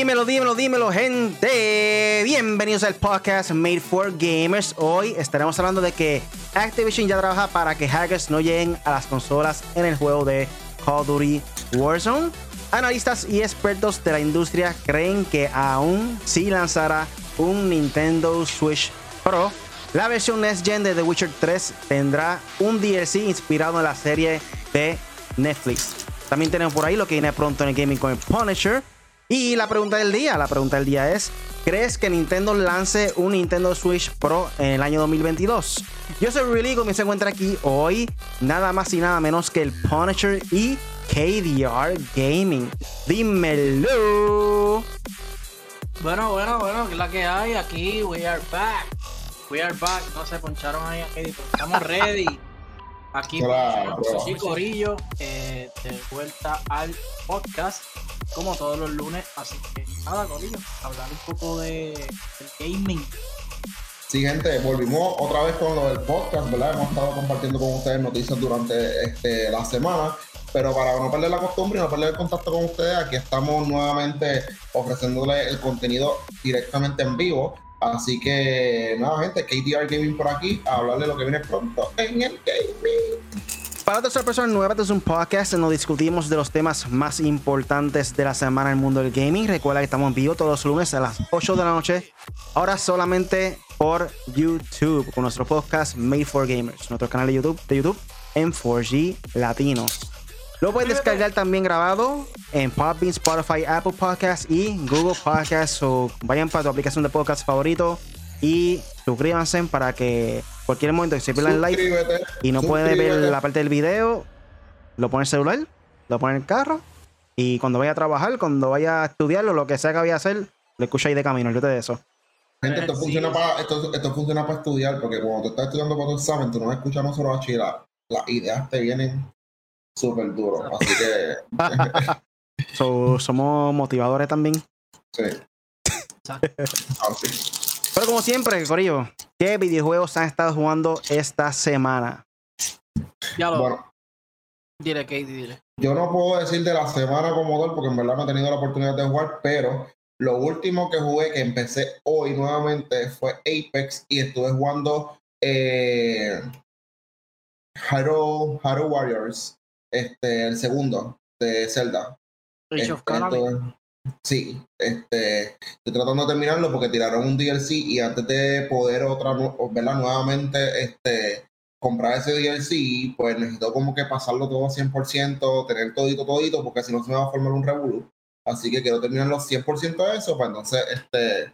Dímelo, dímelo, dímelo, gente. Bienvenidos al podcast Made for Gamers. Hoy estaremos hablando de que Activision ya trabaja para que hackers no lleguen a las consolas en el juego de Call of Duty Warzone. Analistas y expertos de la industria creen que aún si lanzará un Nintendo Switch Pro, la versión Next Gen de The Witcher 3 tendrá un DLC inspirado en la serie de Netflix. También tenemos por ahí lo que viene pronto en el gaming con el Punisher. Y la pregunta del día, la pregunta del día es, ¿crees que Nintendo lance un Nintendo Switch Pro en el año 2022? Yo soy Really y se encuentra aquí hoy nada más y nada menos que el Punisher y KDR Gaming. Dímelo. Bueno, bueno, bueno, que la que hay aquí, we are back. We are back, no se poncharon ahí, estamos ready. Aquí, sí, Corillo, eh, de vuelta al podcast como todos los lunes. Así que nada, Corillo, hablar un poco de, gaming. Sí, gente, volvimos otra vez con lo del podcast, ¿verdad? Hemos estado compartiendo con ustedes noticias durante este, la semana, pero para no perder la costumbre y no perder el contacto con ustedes, aquí estamos nuevamente ofreciéndole el contenido directamente en vivo. Así que nada, gente, KTR Gaming por aquí, a hablarle lo que viene pronto en el gaming. Para todas las personas nuevas, este es un podcast en donde discutimos de los temas más importantes de la semana en el mundo del gaming. Recuerda que estamos en vivo todos los lunes a las 8 de la noche, ahora solamente por YouTube, con nuestro podcast Made for Gamers, nuestro canal de YouTube, de YouTube en 4G Latino. Lo puedes descargar también grabado en Podbean, Spotify, Apple Podcasts y Google Podcasts. O vayan para tu aplicación de podcast favorito y suscríbanse para que cualquier momento que se pierdan el like y no pueden ver la parte del video, lo pone en el celular, lo pone en el carro y cuando vaya a trabajar, cuando vaya a estudiar o lo que sea que vaya a hacer, lo escucha ahí de camino. Yo te de eso. Gente, esto funciona, para, esto, esto, funciona para estudiar, porque cuando tú estás estudiando para tu examen, tú no escuchas no solo bachillerato. Las ideas te vienen súper duros. Así que. somos motivadores también. Sí. Pero como siempre, Corillo, ¿qué videojuegos han estado jugando esta semana? Ya lo. Bueno, dile, Katie, dile. Yo no puedo decir de la semana como tal, porque en verdad no he tenido la oportunidad de jugar, pero lo último que jugué, que empecé hoy nuevamente, fue Apex y estuve jugando eh, Hero, Warriors, este, el segundo de Zelda. Age of Sí, este, estoy tratando de terminarlo porque tiraron un DLC y antes de poder otra, verla nuevamente, este, comprar ese DLC, pues necesito como que pasarlo todo 100%, tener todito, todito, porque si no se me va a formar un revolú. Así que quiero terminar los 100% de eso, pues entonces, este,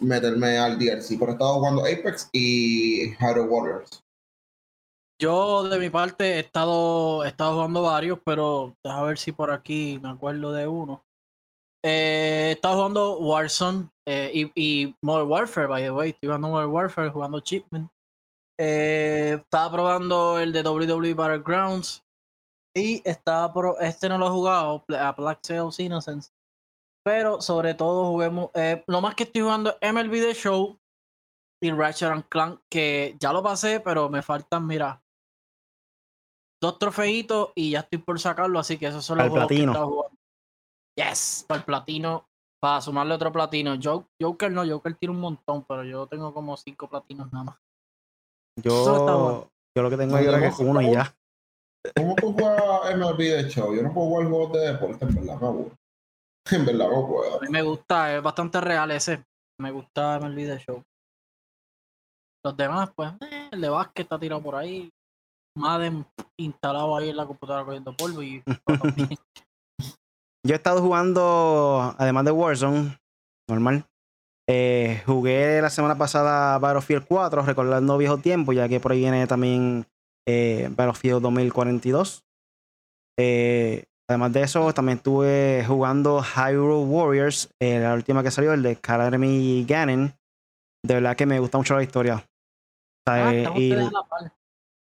meterme al DLC. Por he estado jugando Apex y Hyrule Warriors. Yo de mi parte he estado, he estado jugando varios, pero a ver si por aquí me acuerdo de uno. Eh, estaba jugando Warzone eh, y, y, Modern Warfare, by the way. Estoy jugando Modern Warfare, jugando Chipman. Eh, estaba probando el de WWE Battlegrounds. Y estaba pro, este no lo he jugado, a Black Sails Innocence. Pero sobre todo juguemos. Eh, lo más que estoy jugando es MLB The Show y Ratchet and Clank, que ya lo pasé, pero me faltan, mira, dos trofeitos y ya estoy por sacarlo, así que esos son los juegos que estaba jugando. Yes, para el platino, para sumarle otro platino. Joker no, Joker tiene un montón, pero yo tengo como cinco platinos nada más. Yo, yo lo que tengo ahí es uno y ya. ¿Cómo tú juegas MLB de show? Yo no puedo jugar juegos de deporte, en verdad, me En verdad no puedo. A mí me gusta, es bastante real ese. Me gusta MLB de show. Los demás, pues, eh, el de básquet está tirado por ahí. Madden instalado ahí en la computadora cogiendo polvo y Yo he estado jugando, además de Warzone, normal. Eh, jugué la semana pasada Battlefield 4, recordando viejo tiempo, ya que por ahí viene también eh, Battlefield 2042. Eh, además de eso, también estuve jugando Hyrule Warriors, la última que salió, el de Academy Ganon. De verdad que me gusta mucho la historia. Ah, y,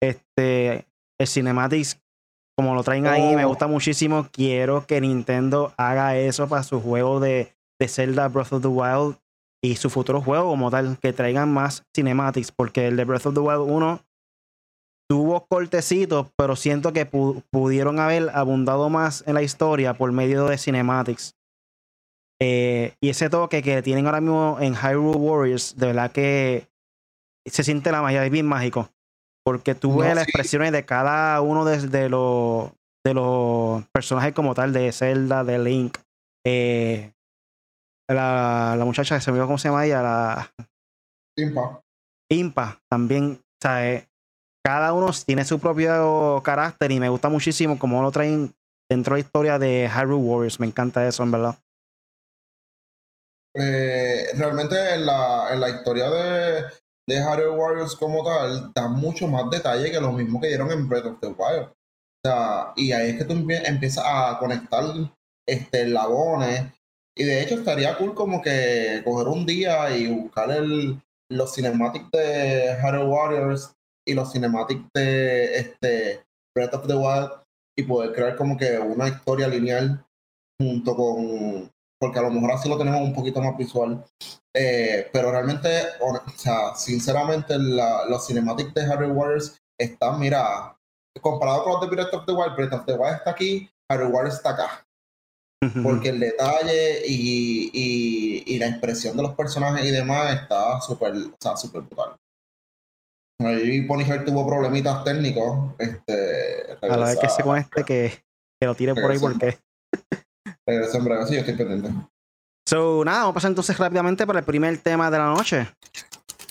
este, el cinematics como lo traen ahí, me oh. gusta muchísimo. Quiero que Nintendo haga eso para su juego de, de Zelda Breath of the Wild y su futuro juego como tal, que traigan más cinematics, porque el de Breath of the Wild 1 tuvo cortecitos, pero siento que pudieron haber abundado más en la historia por medio de cinematics. Eh, y ese toque que tienen ahora mismo en Hyrule Warriors, de verdad que se siente la magia, es bien mágico. Porque tú ves las expresiones de cada uno de, los, de los personajes como tal, de Zelda, de Link. Eh, la, la, muchacha que se me olvidó cómo se llama ella, la. Impa. Impa, también. O sea, cada uno tiene su propio carácter y me gusta muchísimo cómo lo traen dentro de la historia de Hyrule Warriors. Me encanta eso, en verdad. Eh, realmente en la, en la historia de, de Hyrule Warriors como tal, da mucho más detalle que lo mismo que dieron en Breath of the Wild. O sea, y ahí es que tú empiezas a conectar este, lagones. Y de hecho estaría cool como que coger un día y buscar el, los cinematics de Hyrule Warriors y los cinematics de este, Breath of the Wild y poder crear como que una historia lineal junto con, porque a lo mejor así lo tenemos un poquito más visual. Eh, pero realmente, o, sea, sinceramente, los cinematics de Harry Warriors están, mira, comparado con los de Breath of the Wild, Breath of the Wild está aquí, Harry Warriors está acá. Porque el detalle y, y, y, la expresión de los personajes y demás está súper, o sea, súper brutal. Ahí Ponyhead tuvo problemitas técnicos. Este, a la vez que se conecte, que, que lo tire por ahí porque En breve, sí, estoy pendiente. So, nada, vamos a pasar entonces rápidamente para el primer tema de la noche.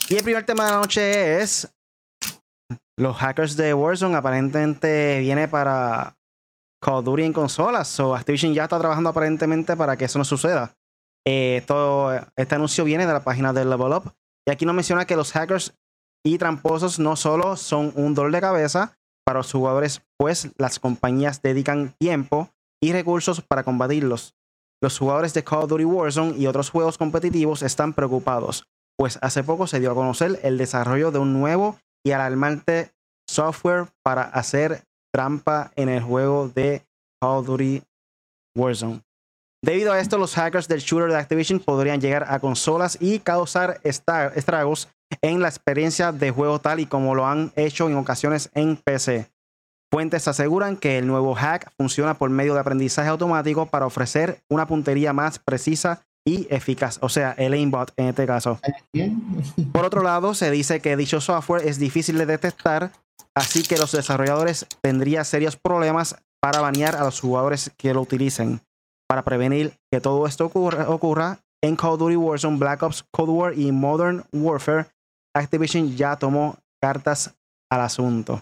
Y el primer tema de la noche es los hackers de Warzone aparentemente viene para Call of Duty en consolas. So Activision ya está trabajando aparentemente para que eso no suceda. Eh, esto, este anuncio viene de la página de Level Up. Y aquí nos menciona que los hackers y tramposos no solo son un dolor de cabeza para los jugadores, pues las compañías dedican tiempo y recursos para combatirlos. Los jugadores de Call of Duty Warzone y otros juegos competitivos están preocupados, pues hace poco se dio a conocer el desarrollo de un nuevo y alarmante software para hacer trampa en el juego de Call of Duty Warzone. Debido a esto, los hackers del shooter de Activision podrían llegar a consolas y causar estragos en la experiencia de juego tal y como lo han hecho en ocasiones en PC. Fuentes aseguran que el nuevo hack funciona por medio de aprendizaje automático para ofrecer una puntería más precisa y eficaz, o sea, el aimbot en este caso. Por otro lado, se dice que dicho software es difícil de detectar, así que los desarrolladores tendrían serios problemas para banear a los jugadores que lo utilicen. Para prevenir que todo esto ocurra, en Call of Duty Warzone, Black Ops, Cold War y Modern Warfare, Activision ya tomó cartas al asunto.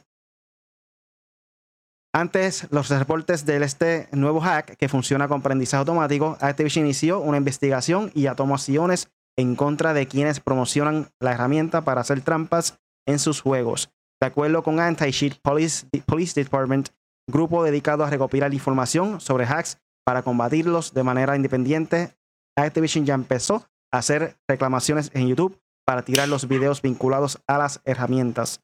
Antes, los reportes de este nuevo hack que funciona con aprendizaje automático, Activision inició una investigación y tomó acciones en contra de quienes promocionan la herramienta para hacer trampas en sus juegos. De acuerdo con Anti-Cheat Police, Police Department, grupo dedicado a recopilar información sobre hacks para combatirlos de manera independiente, Activision ya empezó a hacer reclamaciones en YouTube para tirar los videos vinculados a las herramientas.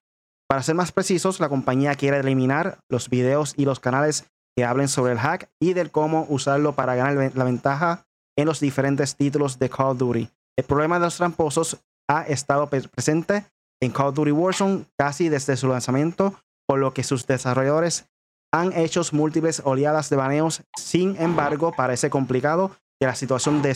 Para ser más precisos, la compañía quiere eliminar los videos y los canales que hablen sobre el hack y del cómo usarlo para ganar la ventaja en los diferentes títulos de Call of Duty. El problema de los tramposos ha estado presente en Call of Duty Warzone casi desde su lanzamiento, por lo que sus desarrolladores han hecho múltiples oleadas de baneos. Sin embargo, parece complicado que la situación de,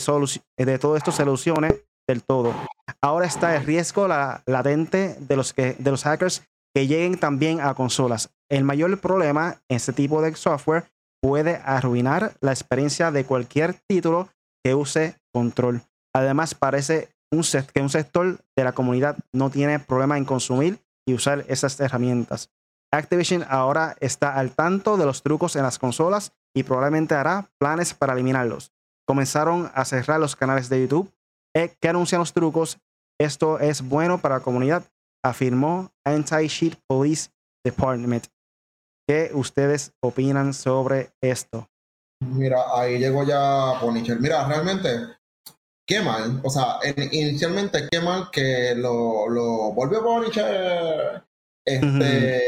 de todo esto se solucione del todo. Ahora está el riesgo latente de los, que, de los hackers que lleguen también a consolas. El mayor problema en este tipo de software puede arruinar la experiencia de cualquier título que use control. Además, parece que un sector de la comunidad no tiene problema en consumir y usar esas herramientas. Activision ahora está al tanto de los trucos en las consolas y probablemente hará planes para eliminarlos. Comenzaron a cerrar los canales de YouTube eh, que anuncian los trucos. Esto es bueno para la comunidad afirmó Anti-Cheat Police Department. ¿Qué ustedes opinan sobre esto? Mira, ahí llegó ya Ponicher. Mira, realmente, qué mal. O sea, inicialmente, qué mal que lo, lo volvió Ponicher. Este,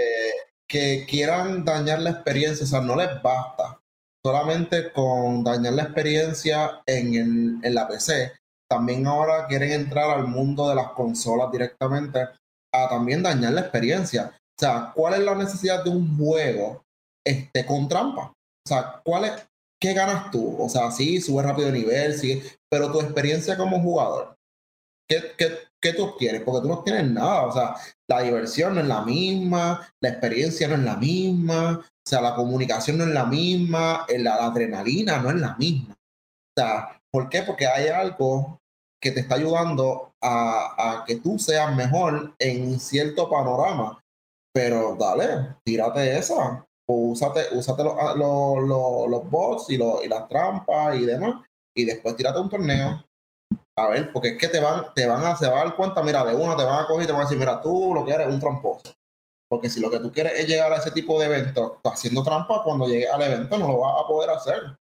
que quieran dañar la experiencia. O sea, no les basta solamente con dañar la experiencia en, el, en la PC. También ahora quieren entrar al mundo de las consolas directamente a también dañar la experiencia. O sea, ¿cuál es la necesidad de un juego este, con trampa? O sea, ¿cuál es, ¿qué ganas tú? O sea, sí, sube rápido de nivel, sí, pero tu experiencia como jugador, ¿qué, qué, qué tú obtienes? Porque tú no tienes nada, o sea, la diversión no es la misma, la experiencia no es la misma, o sea, la comunicación no es la misma, la, la adrenalina no es la misma. O sea, ¿por qué? Porque hay algo que te está ayudando a, que tú seas mejor en cierto panorama. Pero dale, tírate esa. O úsate, úsate los, los, los, bots y, y las trampas y demás. Y después tírate un torneo. A ver, porque es que te van, te van a, se van a dar cuenta, mira, de una te van a coger y te van a decir, mira, tú lo que eres es un tramposo. Porque si lo que tú quieres es llegar a ese tipo de evento haciendo trampa, cuando llegue al evento no lo vas a poder hacer.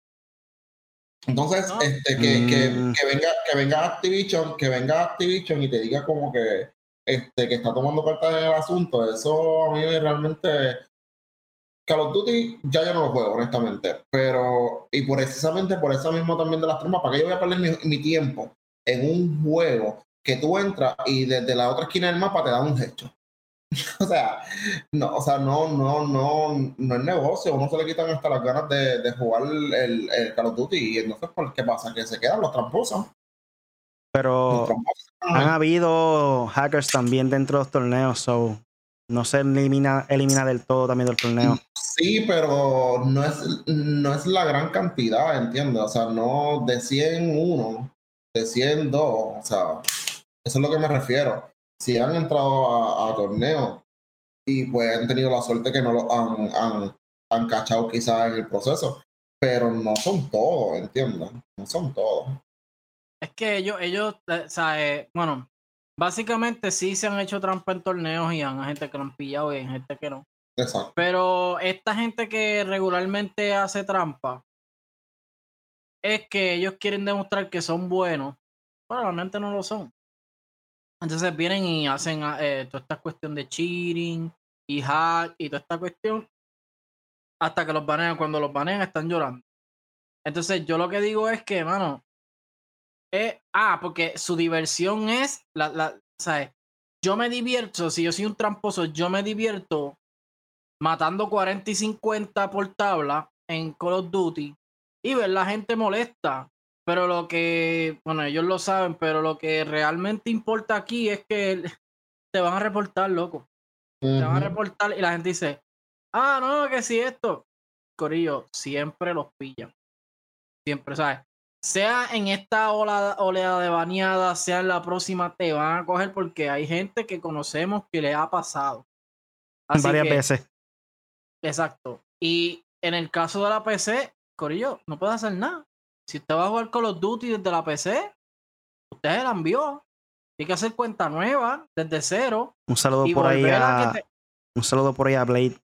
Entonces, este, que, que, mm. que, venga, que venga Activision, que venga Activision y te diga como que, este, que está tomando cartas en el asunto, eso a mí realmente Call of Duty ya yo no lo juego, honestamente. Pero, y precisamente por eso mismo también de las trampas, ¿para qué yo voy a perder mi, mi, tiempo en un juego que tú entras y desde la otra esquina del mapa te da un hecho? o sea, no, o sea, no, no, no, no es negocio, uno se le quitan hasta las ganas de, de jugar el, el, Call of Duty y entonces, ¿qué pasa? Que se quedan los tramposos. Pero han habido hackers también dentro de los torneos, so no se elimina, elimina del todo también del torneo. Sí, pero no es, no es la gran cantidad, ¿entiendes? O sea, no de 100 uno, de 100 dos, o sea, eso es lo que me refiero si han entrado a, torneos y pues han tenido la suerte que no lo han, han, han cachado quizás en el proceso, pero no son todos, ¿entiendes? No son todos. Es que ellos, ellos, eh, o sea, eh, bueno, básicamente sí se han hecho trampa en torneos y hay gente que lo han pillado y hay gente que no. Exacto. Pero esta gente que regularmente hace trampa es que ellos quieren demostrar que son buenos, pero realmente no lo son. Entonces vienen y hacen eh, toda esta cuestión de cheating y hack y toda esta cuestión hasta que los banean. Cuando los banean están llorando. Entonces yo lo que digo es que, mano, eh, ah, porque su diversión es, la, la, ¿sabes? Yo me divierto, si yo soy un tramposo, yo me divierto matando 40 y 50 por tabla en Call of Duty y ver la gente molesta. Pero lo que, bueno, ellos lo saben, pero lo que realmente importa aquí es que te van a reportar, loco. Te van a reportar y la gente dice, ah, no, que si esto. Corillo, siempre los pillan. Siempre, ¿sabes? Sea en esta oleada, oleada de baneada, sea en la próxima, te van a coger porque hay gente que conocemos que le ha pasado. Varias veces. Exacto. Y en el caso de la PC, Corillo, no puedes hacer nada. Si usted va a jugar Call of Duty desde la PC, usted se la envió. Tiene que hacer cuenta nueva, desde cero. Un saludo por ahí a... Un saludo por ahí a Blade.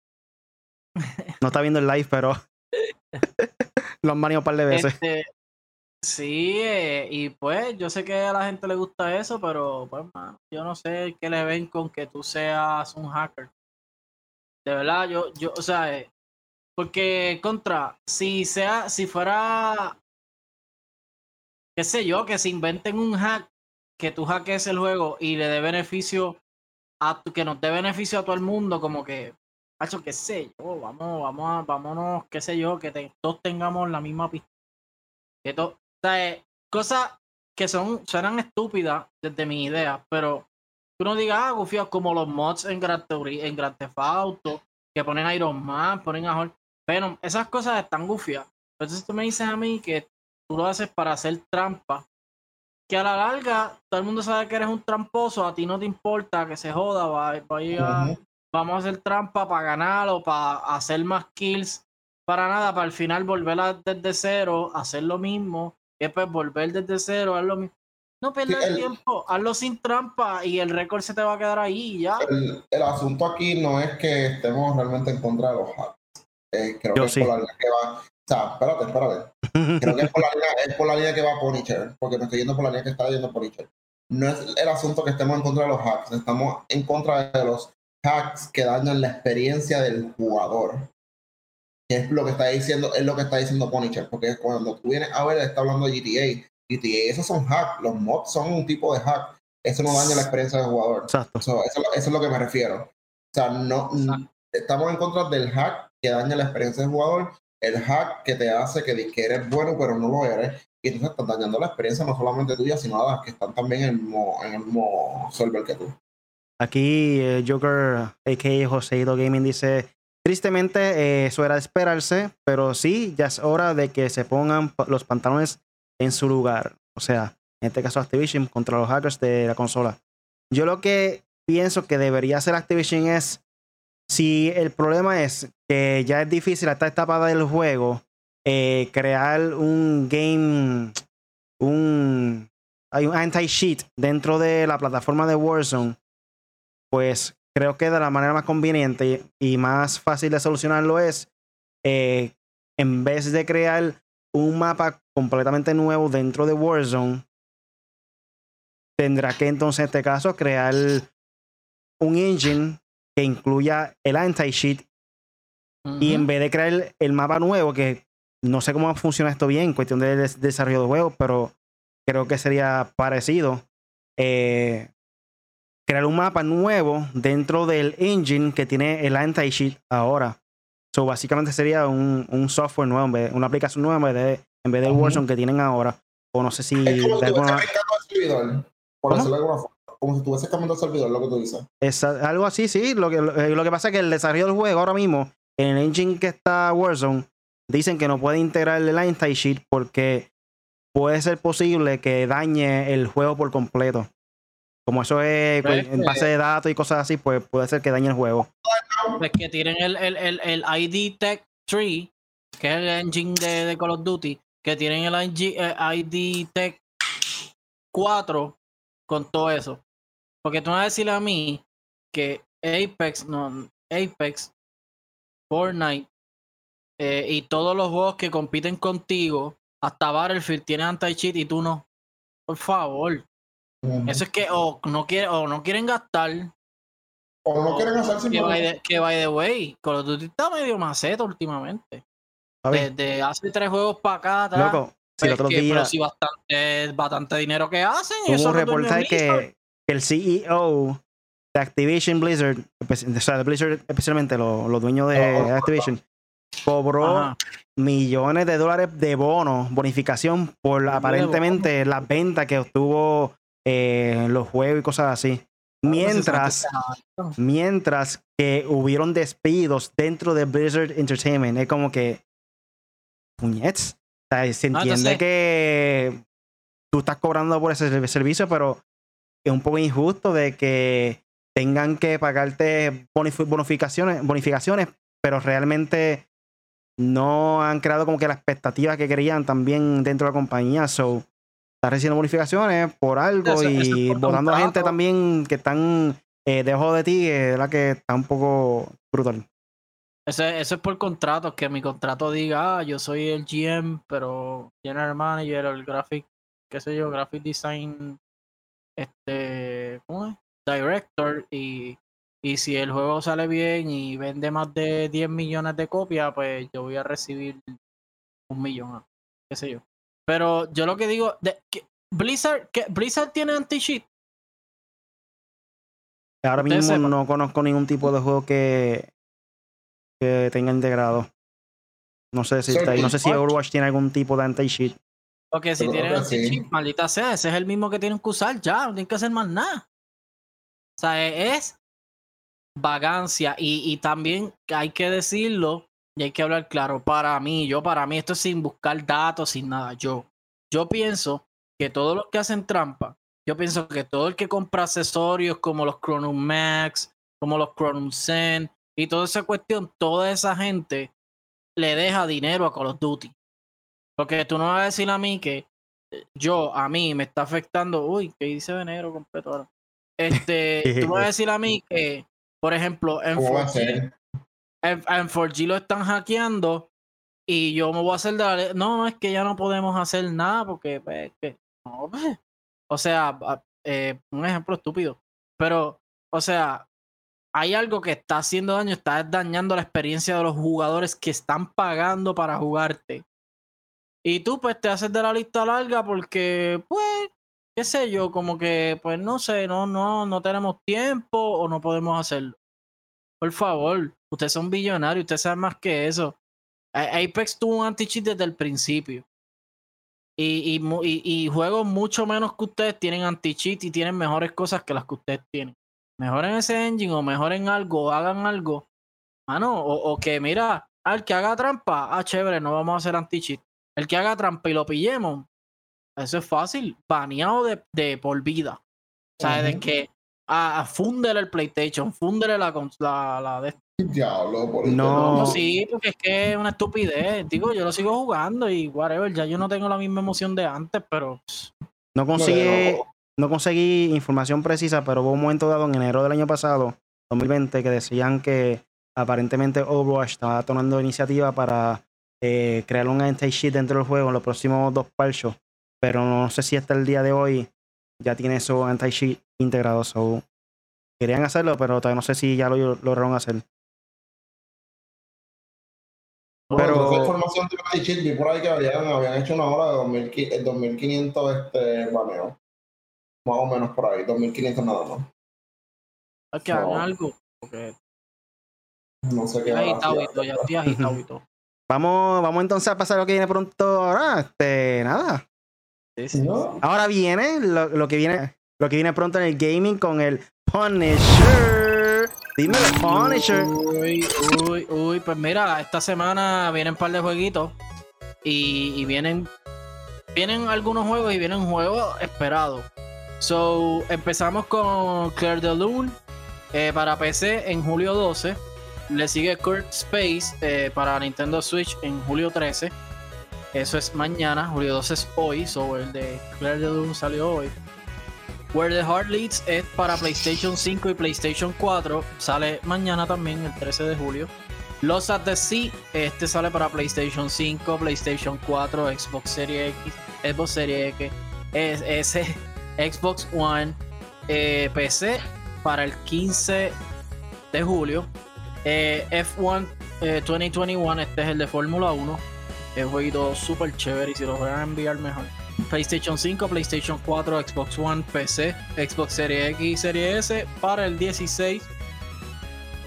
No está viendo el live, pero lo han baneado un par de veces. Este, sí, eh, y pues yo sé que a la gente le gusta eso, pero pues man, yo no sé qué le ven con que tú seas un hacker. De verdad, yo, yo, o sea, eh, porque contra, si sea, si fuera qué sé yo, que se inventen un hack, que tú hackees el juego y le dé beneficio a que nos dé beneficio a todo el mundo, como que, hacho, qué sé yo, vamos, vamos a, vámonos, qué sé yo, que todos tengamos la misma pista. Que to, o sea, eh, cosas que son, suenan estúpidas desde mi idea, pero tú no digas, ah, gufios, como los mods en Grand, en Grand Theft Auto, que ponen Iron Man, ponen a Hulk. Pero esas cosas están gufias. Entonces tú me dices a mí que tú lo haces para hacer trampa. Que a la larga, todo el mundo sabe que eres un tramposo, a ti no te importa que se joda, va, vamos a hacer trampa para ganar o para hacer más kills. Para nada, para al final volver a, desde cero, hacer lo mismo, y después volver desde cero, hacer lo mismo. No pierdas el, tiempo, hazlo sin trampa y el récord se te va a quedar ahí ya. El, asunto aquí no es que estemos realmente en contra de los hacks. Eh, creo que es por la que va, o sea, espérate, espérate. Creo que es por, la línea, es por la línea que va Punisher, porque me estoy yendo por la línea que está yendo Punisher. No es el asunto que estemos en contra de los hacks, estamos en contra de los hacks que dañan la experiencia del jugador. Que es lo que está diciendo, es lo que está diciendo Punisher, porque cuando tú vienes a ver, está hablando de GTA. GTA, esos son hacks, los mods son un tipo de hack. Eso no daña la experiencia del jugador. Exacto. eso, eso, es lo que me refiero. O sea, no, estamos en contra del hack que daña la experiencia del jugador el hack que te hace que, que eres bueno, pero no lo eres. Y entonces estás dañando la experiencia no solamente tuya, sino a las que están también en el mismo, en el mismo server que tú. Aquí eh, Joker, a.k.a. Joseito Gaming, dice, tristemente eh, eso era de esperarse, pero sí, ya es hora de que se pongan los pantalones en su lugar. O sea, en este caso Activision contra los hackers de la consola. Yo lo que pienso que debería hacer Activision es, si el problema es que ya es difícil a esta etapa del juego, eh, crear un game, un, un anti-cheat dentro de la plataforma de Warzone, pues creo que de la manera más conveniente y más fácil de solucionarlo es, eh, en vez de crear un mapa completamente nuevo dentro de Warzone, tendrá que entonces en este caso crear un engine que incluya el anti-cheat y en vez de crear el mapa nuevo, que no sé cómo funciona esto bien, en cuestión de desarrollo de juegos, pero creo que sería parecido. Eh, crear un mapa nuevo dentro del engine que tiene el anti-cheat ahora. So, básicamente sería un, un software nuevo, una aplicación nueva en vez de, en vez del Warzone que tienen ahora. O no sé si. Es como si alguna... servidor, por decirlo de alguna forma. Como si estuviese cambiando el servidor, lo que tú dices. Es algo así, sí. Lo que, lo que pasa es que el desarrollo del juego ahora mismo, en el engine que está Warzone, dicen que no puede integrar el anti-cheat porque puede ser posible que dañe el juego por completo. Como eso es pues, en base de datos y cosas así, pues puede ser que dañe el juego. Es que tienen el, el, el, el ID Tech 3, que es el engine de, de Call of Duty, que tienen el ID, ID Tech 4 con todo eso. Porque tú vas a decirle a mí que Apex, no, Apex, Fortnite eh, y todos los juegos que compiten contigo, hasta Battlefield tienen anti-cheat y tú no. Por favor. Eso es que o no, quiere, o no quieren gastar. O no quieren hacer que by, the, que by the way, Call of Duty está medio maceta últimamente. Desde hace tres juegos para acá atrás. Loco, si el otro día, pero si bastante, bastante dinero que hacen. Hubo eso un reportaje que el CEO de Activision Blizzard, o sea, de Blizzard especialmente los, los dueños de oh, oh, oh. Activision, cobró millones de dólares de bonos, bonificación por aparentemente las ventas que obtuvo eh, los juegos y cosas así. Mientras, mientras que hubieron despidos dentro de Blizzard Entertainment. Es como que. Puñets. se entiende que tú estás cobrando por ese servicio, pero es un poco injusto de que tengan que pagarte bonificaciones, bonificaciones, pero realmente no han creado como que la expectativa que querían también dentro de la compañía. So, está recibiendo bonificaciones por algo y votando a gente también que están eh, debajo de ti, es la que está un poco brutal. Eso, eso es por contrato, que mi contrato diga, ah, yo soy el GM, pero General Manager, el graphic, qué sé yo, graphic design, este, ¿cómo es? Director, y, y si el juego sale bien y vende más de 10 millones de copias, pues yo voy a recibir un millón, qué sé yo. Pero yo lo que digo, de, que Blizzard, que Blizzard tiene anti-cheat. Ahora mismo no conozco ningún tipo de juego que, que tenga integrado. No sé si está ahí. No sé si Overwatch tiene algún tipo de anti-cheat. Porque si tiene anti-cheat, maldita sea, ese es el mismo que tienen que usar ya, no tienen que hacer más nada. O sea, es vagancia. Y, y también hay que decirlo, y hay que hablar claro, para mí, yo para mí, esto es sin buscar datos, sin nada. Yo, yo pienso que todos los que hacen trampa, yo pienso que todo el que compra accesorios como los Chronum Max, como los Chronum Zen y toda esa cuestión, toda esa gente le deja dinero a Call of Duty. Porque tú no vas a decir a mí que eh, yo, a mí, me está afectando. Uy, que dice venero completo ahora. Este, tú vas a decir a mí que, por ejemplo, en en, 4G lo están hackeando y yo me voy a hacer de la... No, es que ya no podemos hacer nada porque... Pues, no, pues. O sea, eh, un ejemplo estúpido. Pero, o sea, hay algo que está haciendo daño, está dañando la experiencia de los jugadores que están pagando para jugarte. Y tú pues te haces de la lista larga porque, pues, qué sé yo, como que, pues no sé, no, no, no tenemos tiempo o no podemos hacerlo. Por favor, ustedes son billonarios, ustedes saben más que eso. Apex tuvo un anti-cheat desde el principio. Y, y, y, juegos mucho menos que ustedes tienen anti-cheat y tienen mejores cosas que las que ustedes tienen. Mejoren ese engine o mejoren algo, o hagan algo. Mano, o, o que mira, al que haga trampa, ah, chévere, no vamos a hacer anti-cheat. El que haga trampa y lo pillemos, eso es fácil, baneado de, de por vida. O sea, de que a, a fundele el PlayStation, fundele la, la, la de Diablo, por No. no, sí, porque es que es una estupidez. Digo, yo lo sigo jugando y whatever, ya yo no tengo la misma emoción de antes, pero No consigue, no conseguí información precisa, pero hubo un momento dado en enero del año pasado, 2020, que decían que aparentemente Overwatch estaba tomando iniciativa para eh, crear un anti-cheat dentro del juego en los próximos dos parchos. Pero no sé si hasta el día de hoy ya tiene esos anti-cheat integrados. So, querían hacerlo, pero todavía no sé si ya lo lograron hacer. Pero Pero- esa información de anti-cheat vi por ahí que habían, habían hecho una hora de 2000, el 2500 este, baneo. Más o menos por ahí, 2500 nada más. hay que No. hagan algo. Porque No sé qué estoy van a agitado y hacer. todo, ya estoy agitado y todo. Vamos, vamos entonces a pasar a lo que viene pronto ahora. Este, nada. Sí, sí. No. Ahora viene lo, lo que viene lo que viene pronto en el gaming con el Punisher. Dímelo, Punisher. Uy, uy, uy, pues mira, esta semana vienen un par de jueguitos y, y vienen vienen algunos juegos y vienen juegos esperados. So, empezamos con Claire de Lune eh, para PC en julio 12. Le sigue Kurt Space eh, para Nintendo Switch en julio 13. Eso es mañana, julio 12 es hoy, so el de Claire de Lune salió hoy. Where the Heart Leads es para PlayStation 5 y PlayStation 4. Sale mañana también, el 13 de julio. Los at the Sea, este sale para PlayStation 5, PlayStation 4, Xbox Series X, Xbox Series X, S, Xbox One, eh, PC para el 15 de julio. Eh, F1 eh, 2021, este es el de Fórmula 1. Es un jueguito súper chévere y si lo juegan a enviar mejor. PlayStation 5, PlayStation 4, Xbox One, PC, Xbox Series X y Series S para el 16.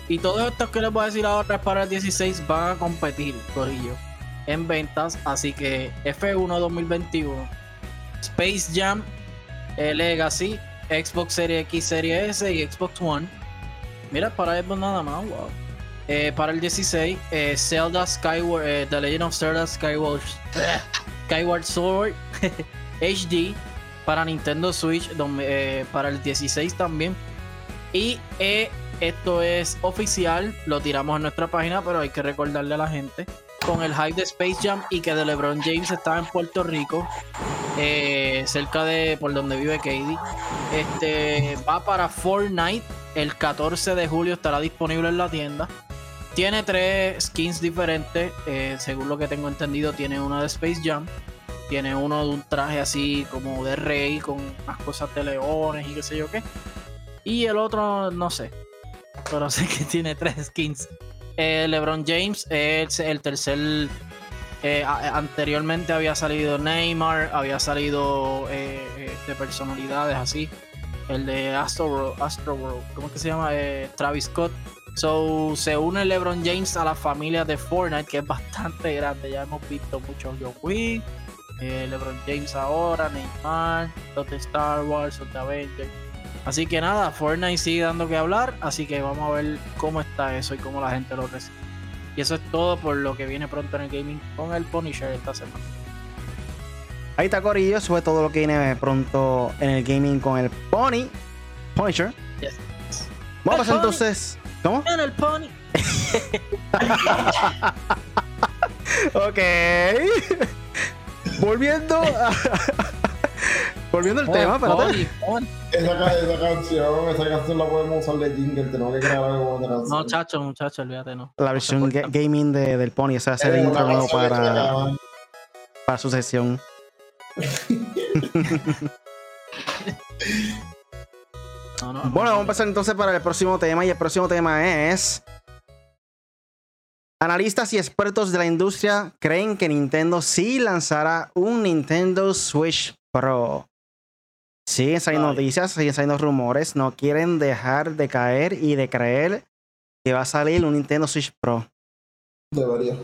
Y todos estos que les voy a decir ahora para el 16 van a competir, Corillo, en ventas. Así que F1 2021, Space Jam, eh, Legacy, Xbox Series X, Series S y Xbox One. Mira, para Xbox nada más, wow. Eh, para el 16, eh, Zelda Skyward, eh, The Legend of Zelda Skyward, Skyward Sword HD para Nintendo Switch eh, para el 16 también. Y esto es oficial, lo tiramos en nuestra página, pero hay que recordarle a la gente. Con el hype de Space Jam y que de LeBron James estaba en Puerto Rico, cerca de por donde vive Katie. Este va para Fortnite. El 14 de julio estará disponible en la tienda. Tiene tres skins diferentes. eh, según lo que tengo entendido, tiene uno de Space Jam. Tiene uno de un traje así como de rey con unas cosas de leones y qué sé yo qué. Y el otro no sé. Pero sé que tiene tres skins. Eh, LeBron James es el tercer. eh, anteriormente había salido Neymar, había salido de personalidades así. El de Astro World, Astro World, ¿cómo es que se llama? Travis Scott. So, se une LeBron James a la familia de Fortnite, que es bastante grande. Ya hemos visto muchos John Wick, eh, LeBron James ahora, Neymar, los de Star Wars, los de Avengers. Así que nada, Fortnite sigue dando que hablar, así que vamos a ver cómo está eso y cómo la gente lo recibe. Y eso es todo por lo que viene pronto en el gaming con el Punisher esta semana. Ahí está Corillo, eso fue todo lo que viene pronto en el gaming con el Pony. Punisher. Yes. Vamos entonces. ¿Cómo? En el Pony. Ok. Volviendo a- Volviendo al tema, Pony. Esa, esa canción, esa canción la podemos usar de jingle, tenemos que crear algo esa canción. No, chacho, muchacho, olvídate, no. La versión ga- gaming de- del Pony, ese va a ser el Es una intro nuevo para, para su sesión. No, no, Bueno, no, vamos a pasar entonces para el próximo tema y el próximo tema es... Analistas y expertos de la industria creen que Nintendo sí lanzará un Nintendo Switch Pro. Siguen saliendo Ay. noticias, siguen saliendo rumores, no quieren dejar de caer y de creer que va a salir un Nintendo Switch Pro. Debería.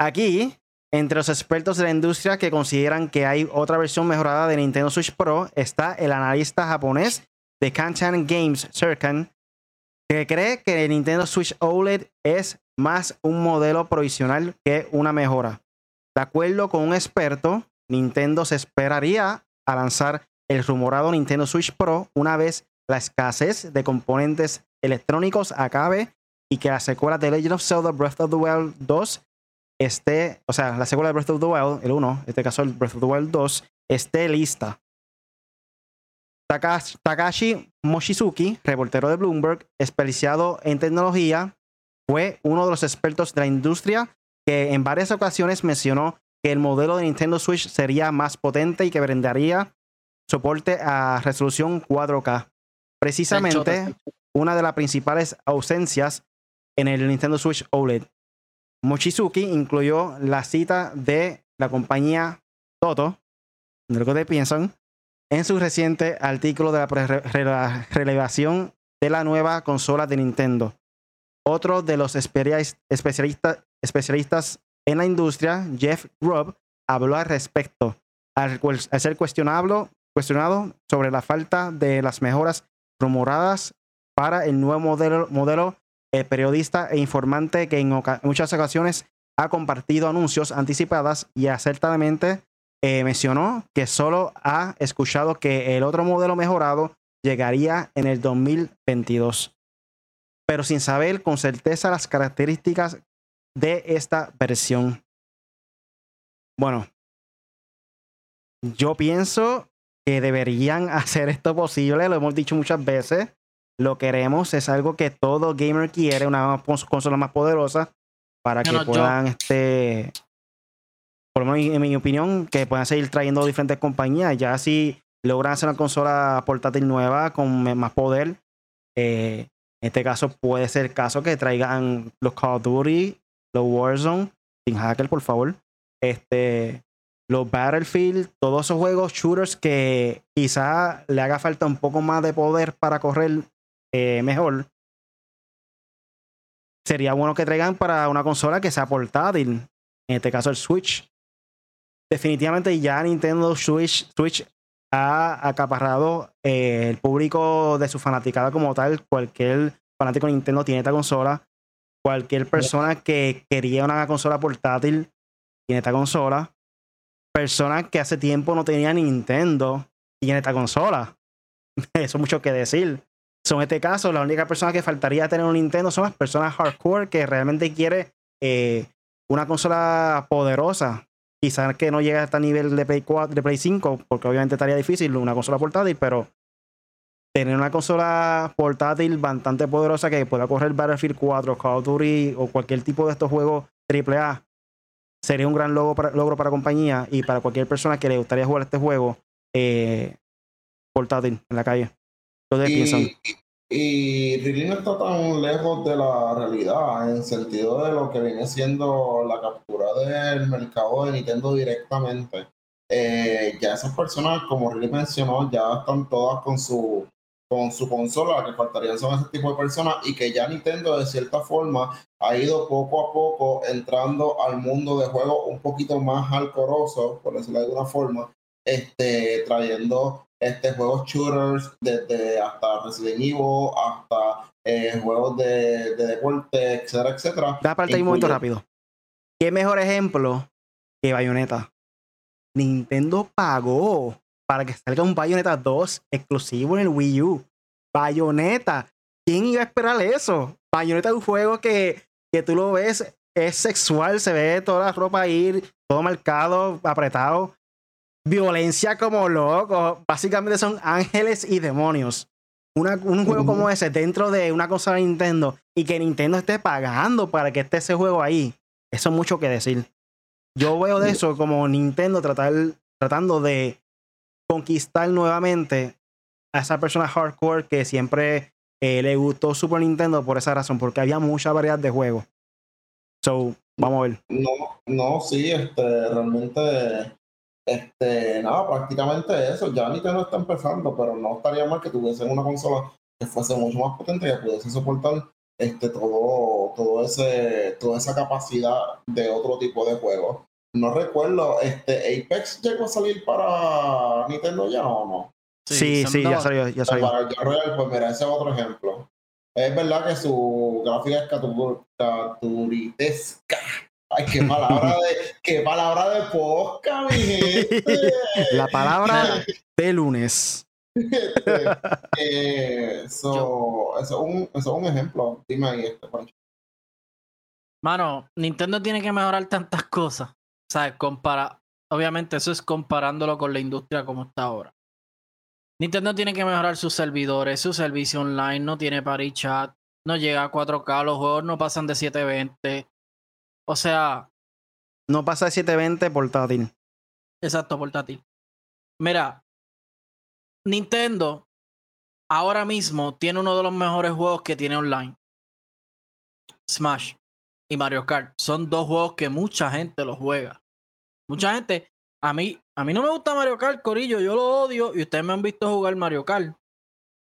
Aquí, entre los expertos de la industria que consideran que hay otra versión mejorada de Nintendo Switch Pro, está el analista japonés de Kanchan Games, Serkan, que cree que el Nintendo Switch OLED es más un modelo provisional que una mejora. De acuerdo con un experto, Nintendo se esperaría a lanzar el rumorado Nintendo Switch Pro una vez la escasez de componentes electrónicos acabe y que la secuela de Legend of Zelda Breath of the Wild 2 esté, o sea, la secuela de Breath of the Wild, el 1, en este caso el Breath of the Wild 2, esté lista. Takashi Mochizuki, reportero de Bloomberg, especializado en tecnología, fue uno de los expertos de la industria que en varias ocasiones mencionó que el modelo de Nintendo Switch sería más potente y que brindaría soporte a resolución 4K. Precisamente una de las principales ausencias en el Nintendo Switch OLED. Mochizuki incluyó la cita de la compañía Toto, de lo que piensan, en su reciente artículo de la relevación de la nueva consola de Nintendo. Otro de los especialistas, especialistas en la industria, Jeff Grubb, habló al respecto, al, ser cuestionado, sobre la falta de las mejoras rumoradas para el nuevo modelo, modelo el periodista e informante que en muchas ocasiones ha compartido anuncios anticipadas y acertadamente eh, mencionó que solo ha escuchado que el otro modelo mejorado llegaría en el 2022, pero sin saber con certeza las características de esta versión. Bueno, yo pienso que deberían hacer esto posible, lo hemos dicho muchas veces, lo queremos, es algo que todo gamer quiere, una consola más poderosa para que puedan, este, por lo menos en mi opinión, que puedan seguir trayendo diferentes compañías. Ya si logran hacer una consola portátil nueva con más poder, eh, en este caso puede ser el caso que traigan los Call of Duty, los Warzone, sin hacker, por favor. Este, los Battlefield, todos esos juegos shooters que quizá le haga falta un poco más de poder para correr eh, mejor, sería bueno que traigan para una consola que sea portátil. En este caso, el Switch. Definitivamente ya Nintendo Switch, Switch ha acaparrado eh, el público de su fanaticada como tal. Cualquier fanático de Nintendo tiene esta consola. Cualquier persona que quería una consola portátil tiene esta consola. Personas que hace tiempo no tenían Nintendo tiene esta consola. Eso es mucho que decir. Son en este caso, la única persona que faltaría tener un Nintendo son las personas hardcore que realmente quiere eh, una consola poderosa. Quizás que no llegue hasta nivel de Play 4, de Play 5, porque obviamente estaría difícil una consola portátil, pero tener una consola portátil bastante poderosa que pueda correr Battlefield 4, Call of Duty o cualquier tipo de estos juegos AAA sería un gran logro para, logro para compañía y para cualquier persona que le gustaría jugar este juego eh, portátil en la calle. Y, Y really no está tan lejos de la realidad en sentido de lo que viene siendo la captura del mercado de Nintendo directamente. Eh, ya esas personas, como Riley mencionó, ya están todas con su con su consola, que faltarían son ese tipo de personas y que ya Nintendo de cierta forma ha ido poco a poco entrando al mundo de juegos un poquito más alcoroso, por decirlo de alguna forma, este, trayendo este, juegos shooters, desde hasta Resident Evil, hasta eh, juegos de, deporte, etcétera, etcétera. Da parte un momento rápido. ¿Qué mejor ejemplo que Bayonetta? Nintendo pagó para que salga un Bayonetta 2 exclusivo en el Wii U. Bayonetta. ¿Quién iba a esperar eso? Bayonetta es un juego que, que tú lo ves, es sexual, se ve toda la ropa ahí, todo marcado, apretado violencia como loco. Básicamente son ángeles y demonios. un juego como ese dentro de una consola de Nintendo y que Nintendo esté pagando para que esté ese juego ahí. Eso es mucho que decir. Yo veo de eso como Nintendo tratar, tratando de conquistar nuevamente a esa persona hardcore que siempre eh, le gustó Super Nintendo por esa razón, porque había mucha variedad de juegos. So, vamos a ver. No, no, sí, este, realmente este, nada, prácticamente eso. Ya Nintendo está empezando, pero no estaría mal que tuviesen una consola que fuese mucho más potente y que pudiese soportar este, todo, todo ese, toda esa capacidad de otro tipo de juegos. No recuerdo, este Apex llegó a salir para Nintendo ya o no? Sí, sí, ya salió, ya salió. Para el Royal, pues mira, ese es otro ejemplo. Es verdad que su gráfica es caturitesca. Ay, qué palabra de, qué palabra de posca, mi gente. La palabra de lunes. eh, eso, es un, eso es un ejemplo. Dime ahí este, Mano, Nintendo tiene que mejorar tantas cosas. O sea, compara, obviamente eso es comparándolo con la industria como está ahora. Nintendo tiene que mejorar sus servidores, su servicio online, no tiene party chat, no llega a 4K, los juegos no pasan de 720. O sea. No pasa de 720 portátil. Exacto, portátil. Mira, Nintendo ahora mismo tiene uno de los mejores juegos que tiene online. Smash y Mario Kart. Son dos juegos que mucha gente los juega. Mucha gente, a mí, a mí no me gusta Mario Kart, Corillo, yo lo odio y ustedes me han visto jugar Mario Kart.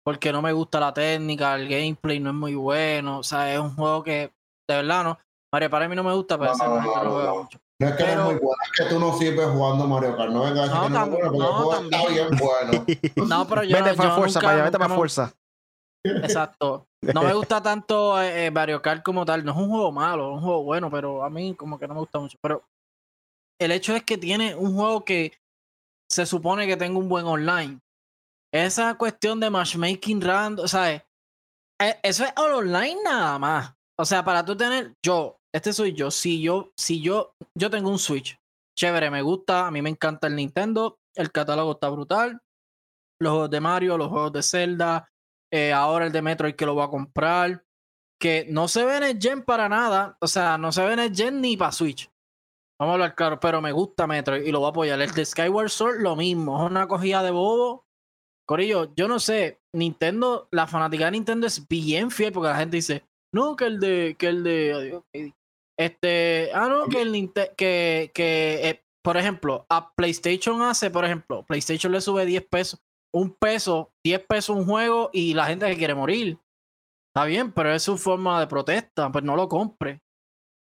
Porque no me gusta la técnica, el gameplay no es muy bueno. O sea, es un juego que, de verdad, no. Mario para mí no me gusta, pero no, no, no, no, no es que pero, no es muy bueno, es que tú no sirves jugando Mario Kart. No vengas a decir no, que no es bueno, porque el juego está bien bueno. No, pero yo. Vete para fuerza, nunca, para allá, vete para fuerza. Exacto. No me gusta tanto eh, Mario Kart como tal. No es un juego malo, es un juego bueno, pero a mí como que no me gusta mucho. Pero el hecho es que tiene un juego que se supone que tenga un buen online. Esa cuestión de matchmaking random, o sea, eh, eso es online nada más. O sea, para tú tener, yo, este soy yo, si yo, si yo, yo tengo un Switch, chévere, me gusta, a mí me encanta el Nintendo, el catálogo está brutal, los juegos de Mario, los juegos de Zelda, eh, ahora el de Metroid que lo voy a comprar, que no se ve en el Gen para nada, o sea, no se ve en el Gen ni para Switch. Vamos a hablar claro, pero me gusta Metroid y lo voy a apoyar. El de Skyward Sword, lo mismo, es una cogida de bobo. Corillo, yo no sé, Nintendo, la fanática de Nintendo es bien fiel porque la gente dice, no, que el de, que el de, este, ah, no, que el Nintendo, que, que eh, por ejemplo, a PlayStation hace, por ejemplo, PlayStation le sube 10 pesos, un peso, 10 pesos un juego y la gente que quiere morir. Está bien, pero es su forma de protesta, pues no lo compre.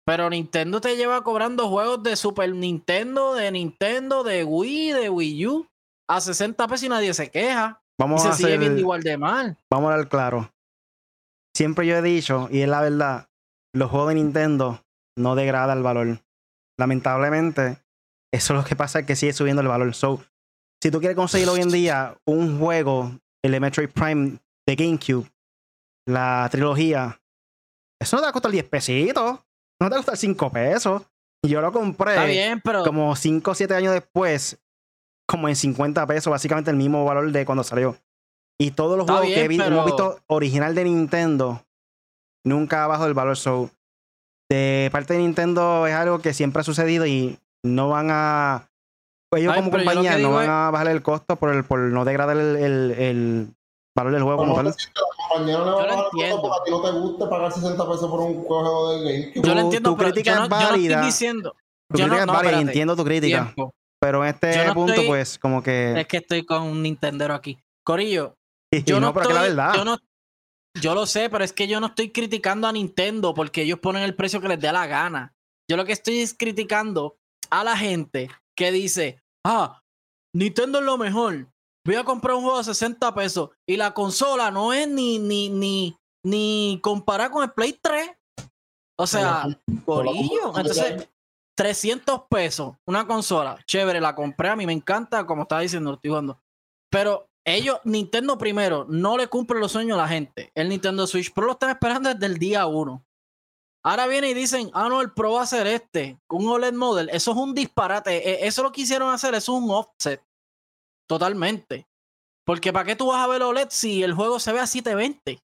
Pero Nintendo te lleva cobrando juegos de Super Nintendo, de Nintendo, de Wii, de Wii U a 60 pesos y nadie se queja. Vamos y se a sigue hacer, viendo igual de mal. Vamos a hablar claro. Siempre yo he dicho, y es la verdad, los juegos de Nintendo no degradan el valor. Lamentablemente, eso es lo que pasa, es que sigue subiendo el valor. So, si tú quieres conseguir hoy en día un juego, el Metroid Prime de GameCube, la trilogía, eso no te va a costar 10 pesitos, no te va a costar 5 pesos. Y yo lo compré Está bien, pero como 5 o 7 años después, como en 50 pesos, básicamente el mismo valor de cuando salió. Y todos los Está juegos bien, que vi- pero- hemos visto original de Nintendo, nunca ha bajado el valor. So, de parte de Nintendo es algo que siempre ha sucedido y no van a. Ellos Ay, como compañía no van es- a bajar el costo por, el, por no degradar el, el- el valor del juego como tal. compañía no le va Yo a lo bajar el costo entiendo. porque a ti no te gusta pagar 60 pesos por un juego de GameCube. yo lo entiendo, tu pero crítica yo no, es yo no estoy válida. diciendo. Tu yo no- crítica es no, válida, espérate. entiendo tu crítica. Tiempo. Pero en este no punto, estoy- pues, como que. Es que estoy con un Nintendero aquí. Corillo, yo no, no, pero que la estoy- verdad. Yo, no- yo lo sé, pero es que yo no estoy criticando a Nintendo porque ellos ponen el precio que les dé la gana. Yo lo que estoy es criticando a la gente que dice, ah, Nintendo es lo mejor. Voy a comprar un juego de 60 pesos y la consola no es ni, ni, ni, ni comparada con el Play 3. O sea, Corillo. Entonces, 300 pesos, una consola, chévere, la compré, a mí me encanta, como estaba diciendo, estoy jugando. Pero ellos, Nintendo primero, no le cumple los sueños a la gente. El Nintendo Switch Pro lo están esperando desde el día uno. Ahora vienen y dicen, ah, no, el Pro va a ser este, un OLED model. Eso es un disparate. E- Eso lo quisieron hacer, eso es un offset. Totalmente. Porque ¿para qué tú vas a ver OLED si el juego se ve a 720?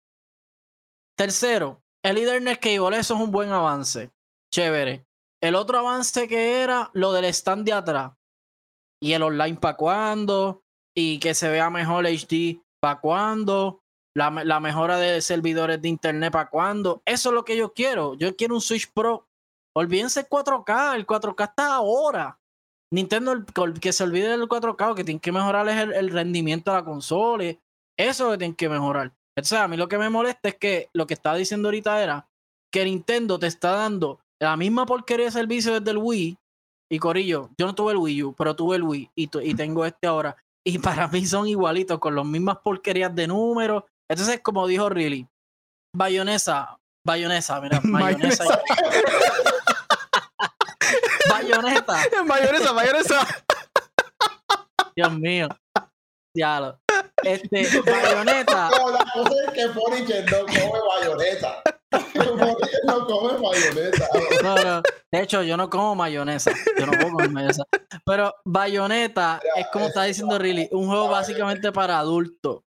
Tercero, el Ethernet Cable, eso es un buen avance. Chévere. El otro avance que era lo del stand de atrás. Y el online para cuándo. Y que se vea mejor HD para cuándo. La, la mejora de servidores de internet para cuándo. Eso es lo que yo quiero. Yo quiero un Switch Pro. Olvídense el 4K. El 4K está ahora. Nintendo, que se olvide del 4K, que tienen que mejorar es el, el rendimiento de la consola. Eso que tienen que mejorar. Entonces, a mí lo que me molesta es que lo que estaba diciendo ahorita era que Nintendo te está dando la misma porquería de servicio desde el Wii. Y Corillo, yo no tuve el Wii U, pero tuve el Wii y, y tengo este ahora. Y para mí son igualitos, con las mismas porquerías de números. Entonces, como dijo Riley, Bayonesa, Bayonesa, mira, Bayonesa. Bayoneta. Mayonesa, mayonesa. Dios mío. Diablo. Este, Bayoneta. No, la cosa es que Punisher no come bayoneta. No come bayoneta. No, no. De hecho, yo no como mayonesa. Yo no comer mayonesa. Pero Bayonetta es como está diciendo Riley, un juego básicamente para adultos.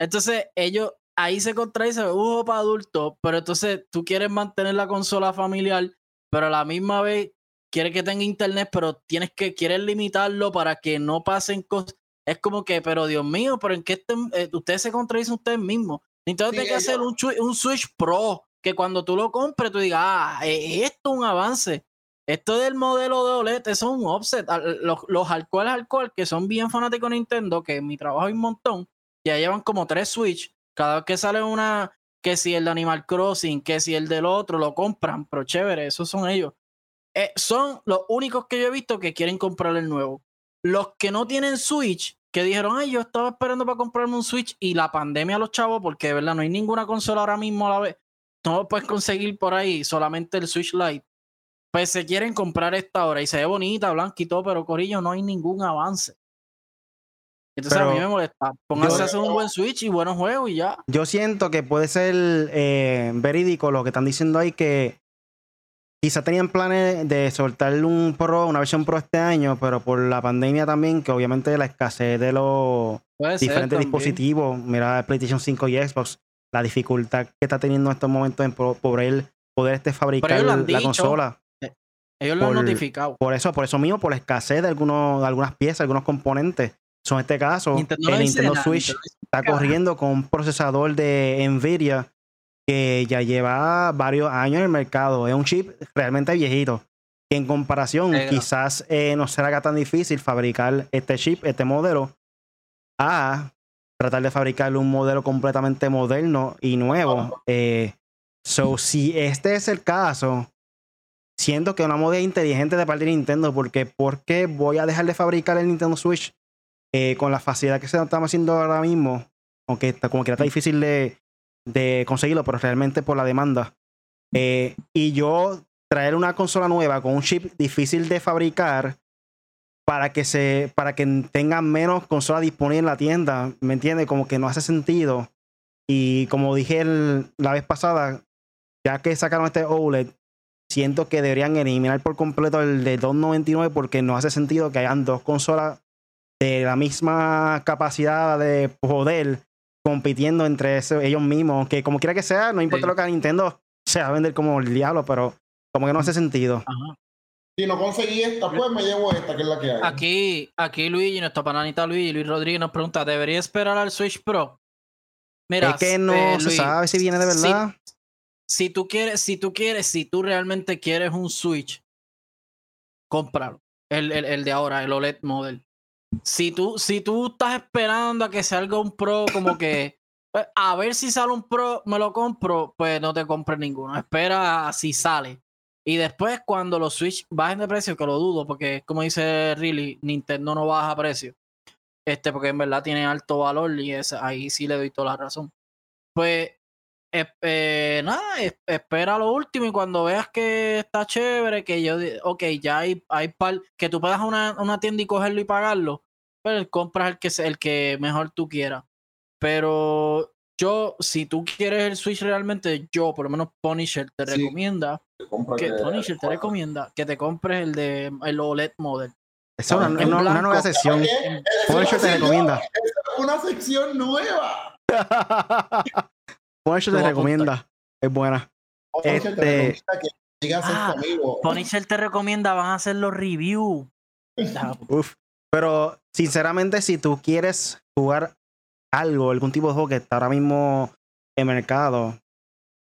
Entonces, ellos ahí se contradice un juego para adultos, pero entonces tú quieres mantener la consola familiar, pero a la misma vez quieres que tenga internet, pero tienes que quieres limitarlo para que no pasen cosas. Es como que, pero Dios mío, pero en qué este- eh, ustedes se contradicen ustedes mismos. Nintendo Sí, tiene que ellos- hacer un Switch Pro que cuando tú lo compres tú digas, ah, eh, esto es un avance. Esto del modelo de OLED, eso es un offset. Los, los alcoholes alcohol que son bien fanáticos de Nintendo, que en mi trabajo hay un montón, ya llevan como tres Switch. Cada vez que sale una, que si el de Animal Crossing, que si el del otro, lo compran, pero chévere, esos son ellos. Eh, son los únicos que yo he visto que quieren comprar el nuevo. Los que no tienen Switch, que dijeron, ay, yo estaba esperando para comprarme un Switch y la pandemia los chavos, porque de verdad no hay ninguna consola ahora mismo a la vez. No lo puedes conseguir por ahí, solamente el Switch Lite. Pues se quieren comprar esta hora y se ve bonita, blanca y todo, pero Corillo, no hay ningún avance. Entonces Pero a mí me molesta. Pónganse a hacer un buen Switch y buenos juegos y ya. Yo siento que puede ser eh, verídico lo que están diciendo ahí que quizá tenían planes de soltar un Pro, una versión Pro este año, pero por la pandemia también, que obviamente la escasez de los Puede diferentes dispositivos, mira PlayStation 5 y Xbox, la dificultad que está teniendo en estos momentos en po- poder, poder este fabricar la dicho. consola. Ellos lo han por- notificado. Por eso, por eso mismo, por la escasez de, algunos, de algunas piezas, algunos componentes. Son en este caso, Nintendo el Nintendo nada, Switch Nintendo está corriendo con un procesador de Nvidia que ya lleva varios años en el mercado. Es un chip realmente viejito. En comparación, quizás eh, no será tan difícil fabricar este chip, este modelo, a tratar de fabricar un modelo completamente moderno y nuevo. Eh, so, si este es el caso, siento que una moda inteligente de parte de Nintendo, porque ¿por qué voy a dejar de fabricar el Nintendo Switch eh, con la facilidad que se estamos haciendo ahora mismo? Aunque está, como que está difícil de, de conseguirlo, pero realmente por la demanda. Eh, y yo traer una consola nueva con un chip difícil de fabricar para que se para que tenga menos consolas disponibles en la tienda, ¿me entiendes? Como que no hace sentido. Y como dije el- la vez pasada, ya que sacaron este OLED, siento que deberían eliminar por completo el de 299 porque no hace sentido que hayan dos consolas de la misma capacidad de poder compitiendo entre ese- ellos mismos. Que como quiera que sea, no importa Sí. lo que haga Nintendo se va a vender como el diablo, pero como que no hace sentido. Ajá. Si no conseguí esta, pues me llevo esta, que es la que hay. Aquí, aquí Luigi, nuestro pananita Luigi, Luis Rodríguez nos pregunta, ¿debería esperar al Switch Pro? Mira, es que no eh, se Luis, sabe si viene de verdad. si tú quieres, si tú quieres, si tú realmente quieres un Switch, cómpralo. El, el, el de ahora, el OLED model. Si tú, si tú estás esperando a que salga un Pro, como que pues, a ver si sale un Pro, me lo compro, pues no te compres ninguno. Espera a si sale. Y después, cuando los Switch bajen de precio, que lo dudo, porque como dice Riley, Nintendo no baja precio. Este, porque en verdad tiene alto valor y ese- ahí sí le doy toda la razón. Pues es- eh, nada, es- espera lo último y cuando veas que está chévere, que yo, ok, ya hay, hay par, que tú puedas una, una tienda y cogerlo y pagarlo, pues compras el que, el que mejor tú quieras. Pero yo, si tú quieres el Switch realmente, yo, por lo menos Punisher, te Sí. recomienda, que, que- Punisher te recomienda que te compres el de el OLED model. Esa es una, nueva sección. Punisher te recomienda. es una sección nueva. Punisher te recomienda. Es buena. Punisher te Este- recomienda que sigas a Ah, tu amigo. Punisher te recomienda, van a hacer los reviews. Uf. Pero sinceramente, si tú quieres jugar algo, algún tipo de juego que está ahora mismo en mercado,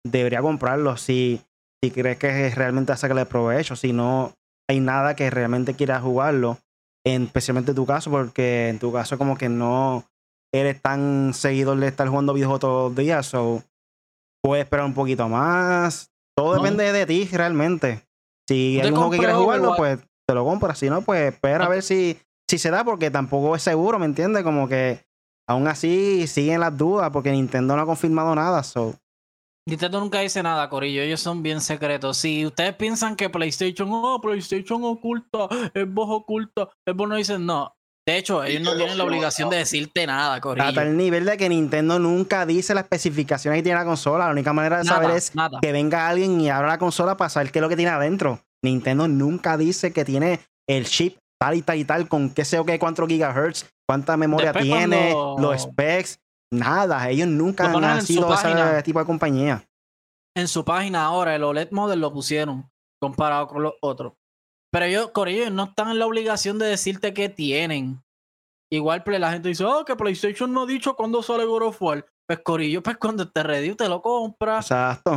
debería comprarlo si, si crees que realmente hace que le provecho. Si no hay nada que realmente quieras jugarlo, en- especialmente en tu caso, porque en tu caso como que no, eres tan seguidor de estar jugando videojuegos todos los días, so puedes esperar un poquito más. Todo No. depende de ti realmente. Si hay un juego que quieres jugarlo, pues te lo compras. Si no, pues espera a ver si, si se da, porque tampoco es seguro, ¿me entiendes? Como que aún así siguen las dudas, porque Nintendo no ha confirmado nada. So. Nintendo nunca dice nada, Corillo. Ellos son bien secretos. Si ustedes piensan que PlayStation, oh, PlayStation oculta, Xbox oculta, Xbox no dicen no. De hecho, ellos no tienen la obligación de decirte nada, Corillo. Hasta el nivel de que Nintendo nunca dice las especificaciones que tiene la consola. La única manera de Nada, saber es nada. que venga alguien y abra la consola para saber qué es lo que tiene adentro. Nintendo nunca dice que tiene el chip tal y tal y tal con qué sé o qué, cuántos gigahertz, cuánta memoria Después tiene, cuando- los specs, nada. Ellos nunca han sido ese página. tipo de compañía. En su página ahora, el OLED model lo pusieron comparado con los otros. Pero ellos, ellos no están en la obligación de decirte qué tienen. Igual pues, la gente dice, oh, que PlayStation no ha dicho cuándo sale God of War. Pues Corillo, pues cuando te ready te lo compras. Exacto.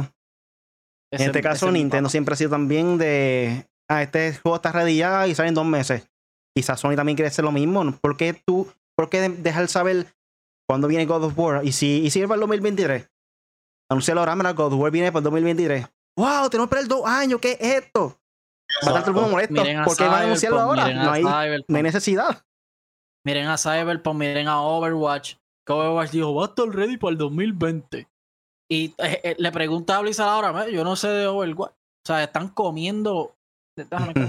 Ese- en este ese caso, Nintendo siempre ha sido también de. Ah, este juego está ready ya y sale en dos meses. Quizás Sony también quiere hacer lo mismo. ¿Por qué tú, por qué de- dejar saber cuándo viene God of War? Y si, y si es para el 2023, anuncialo ahora, mira, God of War viene para el 2023. ¡Wow! Tenemos que esperar dos años, ¿qué es esto? Va a estar todo molesto. ¿Por qué van a anunciarlo ahora? No hay, Cyberpunk, no hay necesidad. Miren a Cyberpunk, miren a Overwatch. Que Overwatch dijo, va a estar ready para el 2020. Y eh, eh, le pregunta a Blizzard ahora, "Mira, yo no sé de Overwatch. O sea, están comiendo. Déjame que-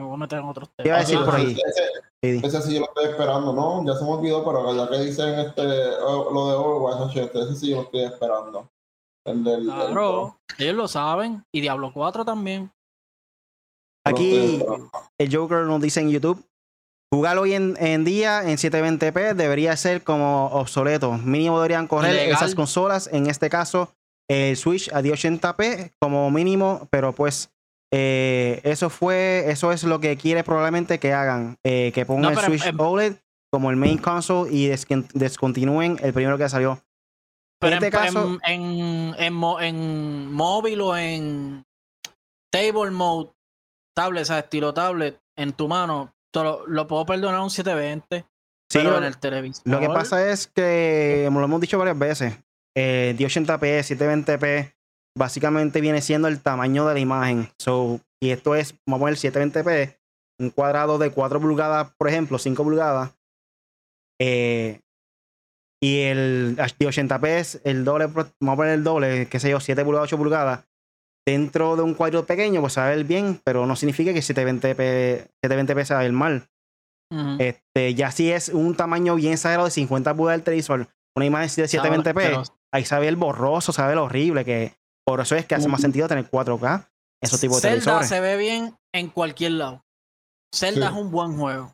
me voy a meter en otros ¿Qué iba a temas. decir Ah, por ahí? Ese, Sí. ese sí yo lo estoy esperando, ¿no? Ya se me olvidó, pero ya que dicen este, lo de Overwatch, este, ese sí yo lo estoy esperando. El del. Claro, ellos lo saben. Y Diablo 4 también. Aquí el Joker nos dice en YouTube. Jugar hoy en, en día en 720p debería ser como obsoleto. Mínimo deberían correr Ilegal. esas consolas. En este caso, el Switch a 1080p como mínimo. Pero pues eh, eso fue, eso es lo que quiere probablemente que hagan. eh, que pongan No, el Switch em- OLED como el main console y descontinúen el primero que salió. Pero en este en, caso, en, móvil o en table mode, tablet, o sea, estilo tablet, en tu mano, te lo, lo puedo perdonar un 720. sí, pero lo- en el televisor. Lo que pasa es que, como lo hemos dicho varias veces, eh, 1080p, 720p, básicamente viene siendo el tamaño de la imagen. So, y esto es, vamos a poner 720p, un cuadrado de 4 pulgadas, por ejemplo, 5 pulgadas. eh, y el HD 80p es el doble, vamos a poner el doble, qué sé yo, 7 pulgadas, 8 pulgadas. Dentro de un cuadro pequeño, pues se va a ver bien, pero no significa que 720p, 720p se va a ver mal. Este, ya si es un tamaño bien exagerado de 50 pulgadas del televisor, una imagen de 720p, Pero- ahí se ve el borroso, se ve el horrible, que por eso es que hace más sentido tener 4K, esos tipos de Zelda televisores. se ve bien en cualquier lado. Zelda Sí. es un buen juego.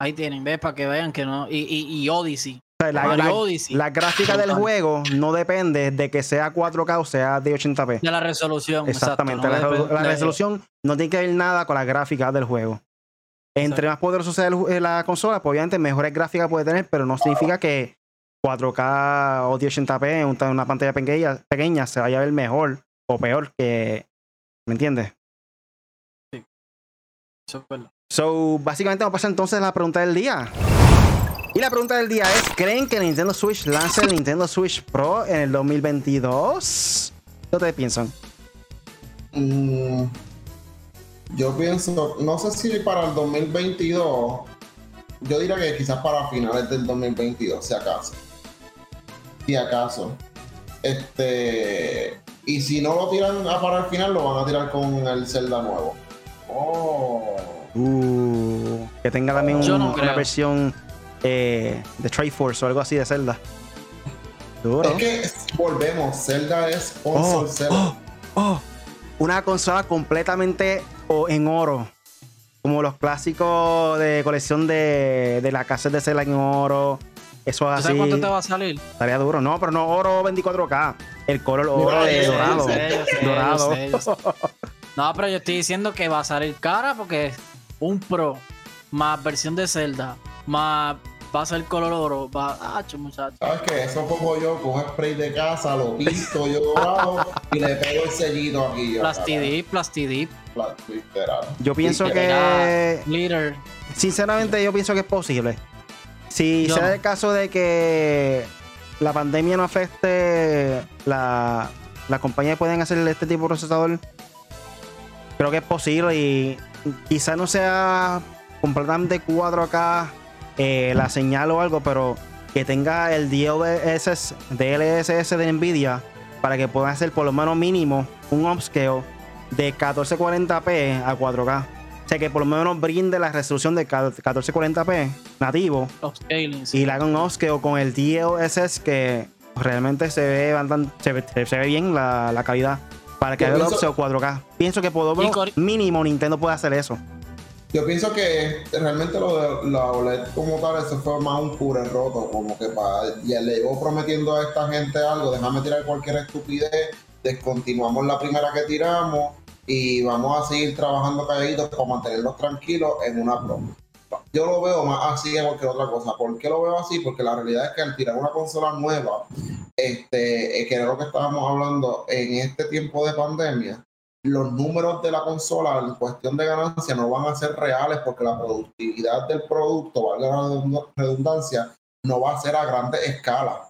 Ahí tienen, ¿ves? Para que vean que no. Y, y, y Odyssey. O sea, la, Mario la- Odyssey. la gráfica del juego no depende de que sea 4K o sea de 80p. De la resolución. Exactamente, exacto, la, no re- depende la de- resolución no tiene que ver nada con la gráfica del juego. Entre Exacto. más poderoso sea el eh, la consola, pues obviamente mejores gráficas puede tener, pero no significa que 4K o 1080p en un- una pantalla pequeña, pequeña se vaya a ver mejor o peor que. ¿Me entiendes? Eso es verdad. So, básicamente vamos a pasar entonces a la pregunta del día. Y la pregunta del día es: ¿Creen que Nintendo Switch lance el Nintendo Switch Pro en el 2022? ¿Qué ustedes piensan? Mm, yo pienso, no sé si para el 2022, yo diría que quizás para finales del 2022, si acaso. Si acaso. Este. Y si no lo tiran a para el final, lo van a tirar con el Zelda nuevo. Oh. Uh, que tenga también Yo un- no una versión eh, de Triforce o algo así de Zelda. Duro. Es que volvemos, Zelda es Oh, Zelda. oh, oh. Una consola completamente o- en oro. Como los clásicos de colección de, de la casa de Zelda en oro. Eso ¿Tú así. sabes cuánto te va a salir? Estaría duro. No, pero no oro 24K. El color oro Mira, de yo sé, dorado. yo sé, yo sé, dorado. yo sé, yo sé. No, pero yo estoy diciendo que va a salir cara porque es un Pro más versión de Zelda más va a ser color oro. Va, ah, muchacho. ¿Sabes qué? Eso pongo yo con spray de casa, lo pinto yo dorado y le pego el sellito aquí. Plastidip, plastidip. Yo pienso que. glitter. Sinceramente, yo pienso que es posible. Si Yo sea no. el caso de que la pandemia no afecte la, la compañía pueden hacer este tipo de procesador, creo que es posible y quizás no sea completamente 4K eh, la señal o algo, pero que tenga el DLSS, DLSS de Nvidia para que puedan hacer por lo menos mínimo un upscale de 1440p a 4K. O sea que por lo menos brinde la resolución de 1440p nativo Upscaling, sí. y le hagan un upscale con el DLSS que realmente se ve, bastante- se ve, se ve bien la, la calidad para que Yo haga el pienso- upscale 4K. Pienso que por lo mínimo Nintendo puede hacer eso. Yo pienso que realmente lo de la OLED como tal, eso fue más un pure roto, como que para, ya le llevo prometiendo a esta gente algo, déjame tirar cualquier estupidez, descontinuamos la primera que tiramos y vamos a seguir trabajando calladitos para mantenerlos tranquilos en una pro. Yo lo veo más así que cualquier otra cosa. ¿Por qué lo veo así? Porque la realidad es que al tirar una consola nueva, este, eh, que era lo que estábamos hablando en este tiempo de pandemia, los números de la consola en cuestión de ganancia no van a ser reales porque la productividad del producto, valga la redund- redundancia, no va a ser a grande escala,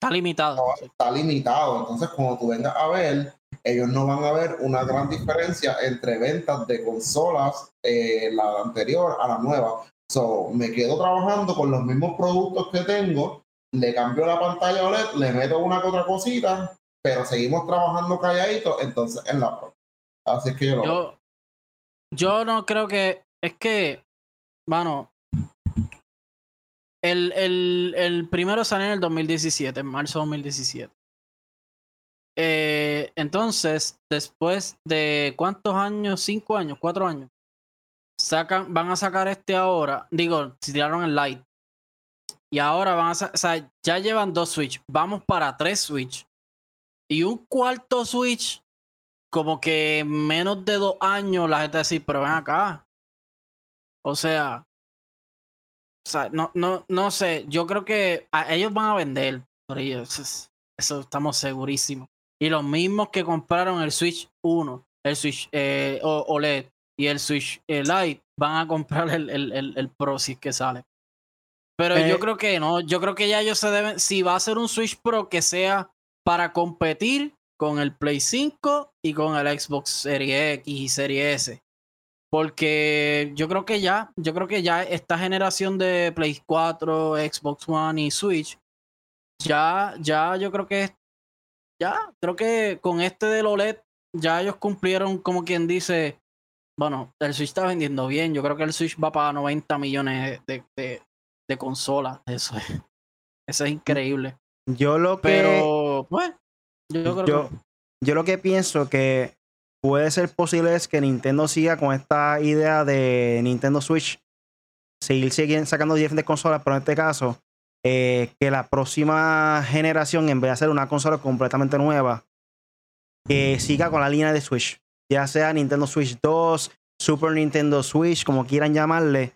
Está limitado. no, está limitado. Entonces, cuando tú vengas a ver, ellos no van a ver una gran diferencia entre ventas de consolas, eh, la anterior a la nueva. So, me quedo trabajando con los mismos productos que tengo, le cambio la pantalla OLED, le meto una que otra cosita, pero seguimos trabajando calladitos, entonces en la pro. Así es que yo lo yo no creo que. Es que, mano. El, el, el primero salió en el 2017, en marzo de 2017. Eh, entonces, después de cuántos años, cinco años, cuatro años, sacan, van a sacar este ahora. Digo, si tiraron el light. Y ahora van a o sea, ya llevan dos Switch. Vamos para tres Switch. Y un cuarto Switch como que en menos de dos años la gente decir, pero ven acá. O sea, o sea, no, no, no sé, yo creo que a ellos van a vender por ellos. Eso, es- eso estamos segurísimos. Y los mismos que compraron el Switch 1, el Switch eh, OLED y el Switch eh, Lite van a comprar el, el, el, el Pro si es que sale. Pero Eh, yo creo que no, yo creo que ya ellos se deben, si va a ser un Switch Pro que sea para competir con el Play 5 y con el Xbox Series X y Series S. Porque yo creo que ya, yo creo que ya esta generación de Play 4, Xbox One y Switch, ya, ya yo creo que ya, creo que con este del OLED, ya ellos cumplieron como quien dice, bueno, el Switch está vendiendo bien, yo creo que el Switch va para 90 millones de, de, de consolas, eso es, eso es increíble. Yo lo que. Pero, pues, yo creo yo, que yo lo que pienso que puede ser posible es que Nintendo siga con esta idea de Nintendo Switch, seguir siguen sacando diferentes consolas, pero en este caso, eh, que la próxima generación, en vez de hacer una consola completamente nueva, que siga con la línea de Switch, ya sea Nintendo Switch 2, Super Nintendo Switch, como quieran llamarle,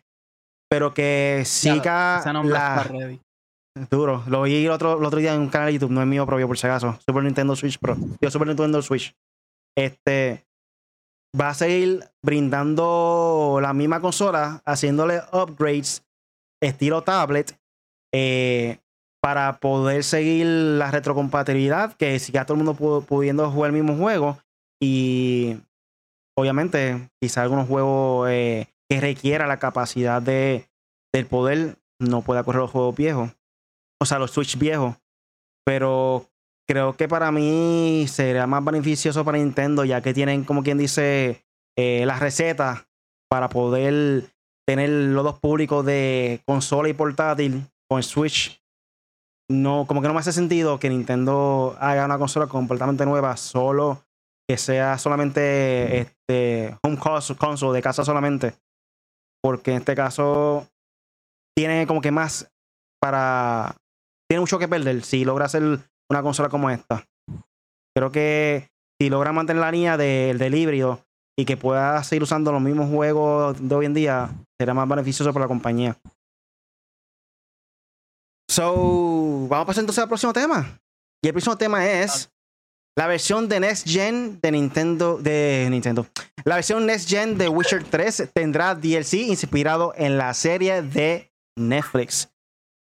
pero que siga nombre la. Duro. Lo vi el otro, el otro día en un canal de YouTube, no es mío propio por si acaso. Super Nintendo Switch Pro. Yo Super Nintendo Switch. Este va a seguir brindando la misma consola, haciéndole upgrades estilo tablet eh, para poder seguir la retrocompatibilidad, que siga todo el mundo pu- pudiendo jugar el mismo juego. Y obviamente, quizá algunos juegos eh, que requiera la capacidad de, del poder no pueda correr los juegos viejos o sea, los Switch viejos. Pero creo que para mí sería más beneficioso para Nintendo, ya que tienen, como quien dice, eh, las recetas para poder tener los dos públicos de consola y portátil con Switch. No, como que no me hace sentido que Nintendo haga una consola completamente nueva, solo que sea solamente este home cons- console de casa solamente. Porque en este caso tiene como que más para tiene mucho que perder si logra hacer una consola como esta. Creo que si logra mantener la línea del, del híbrido y que pueda seguir usando los mismos juegos de hoy en día, será más beneficioso para la compañía. So, vamos a pasar entonces al próximo tema. Y el próximo tema es la versión de Next Gen de Nintendo. De Nintendo. La versión Next Gen de Witcher 3 tendrá DLC inspirado en la serie de Netflix.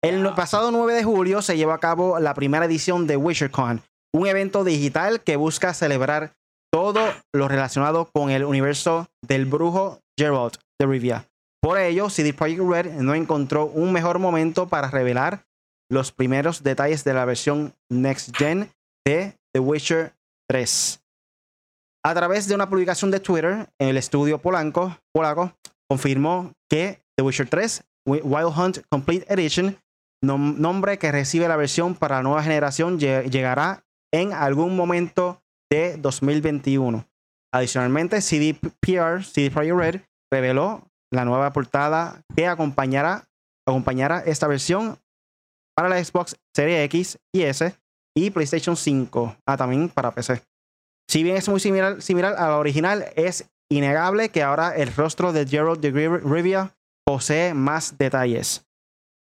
El pasado 9 de julio se llevó a cabo la primera edición de WitcherCon, un evento digital que busca celebrar todo lo relacionado con el universo del brujo Geralt de Rivia. Por ello, CD Projekt Red no encontró un mejor momento para revelar los primeros detalles de la versión Next Gen de The Witcher 3. A través de una publicación de Twitter, el estudio polanco, polaco confirmó que The Witcher 3 Wild Hunt Complete Edition, nombre que recibe la versión para la nueva generación, llegará en algún momento de 2021. Adicionalmente, CDPR, CD Projekt Red, reveló la nueva portada que acompañará, acompañará esta versión para la Xbox Series X y S y PlayStation 5. Ah, también para PC. Si bien es muy similar, similar a la original, es innegable que ahora el rostro de Gerald de Rivia posee más detalles.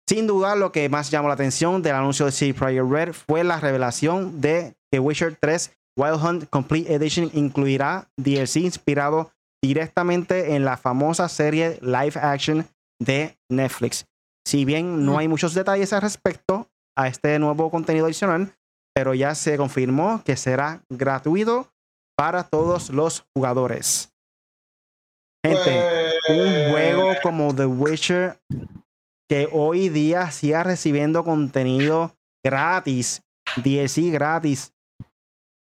Sin duda, lo que más llamó la atención del anuncio de CD Projekt Red fue la revelación de que Witcher 3 Wild Hunt Complete Edition incluirá DLC inspirado directamente en la famosa serie live action de Netflix. Si bien no hay muchos detalles al respecto a este nuevo contenido adicional, pero ya se confirmó que será gratuito para todos los jugadores. Gente, un juego como The Witcher que hoy día siga recibiendo contenido gratis, DLC gratis.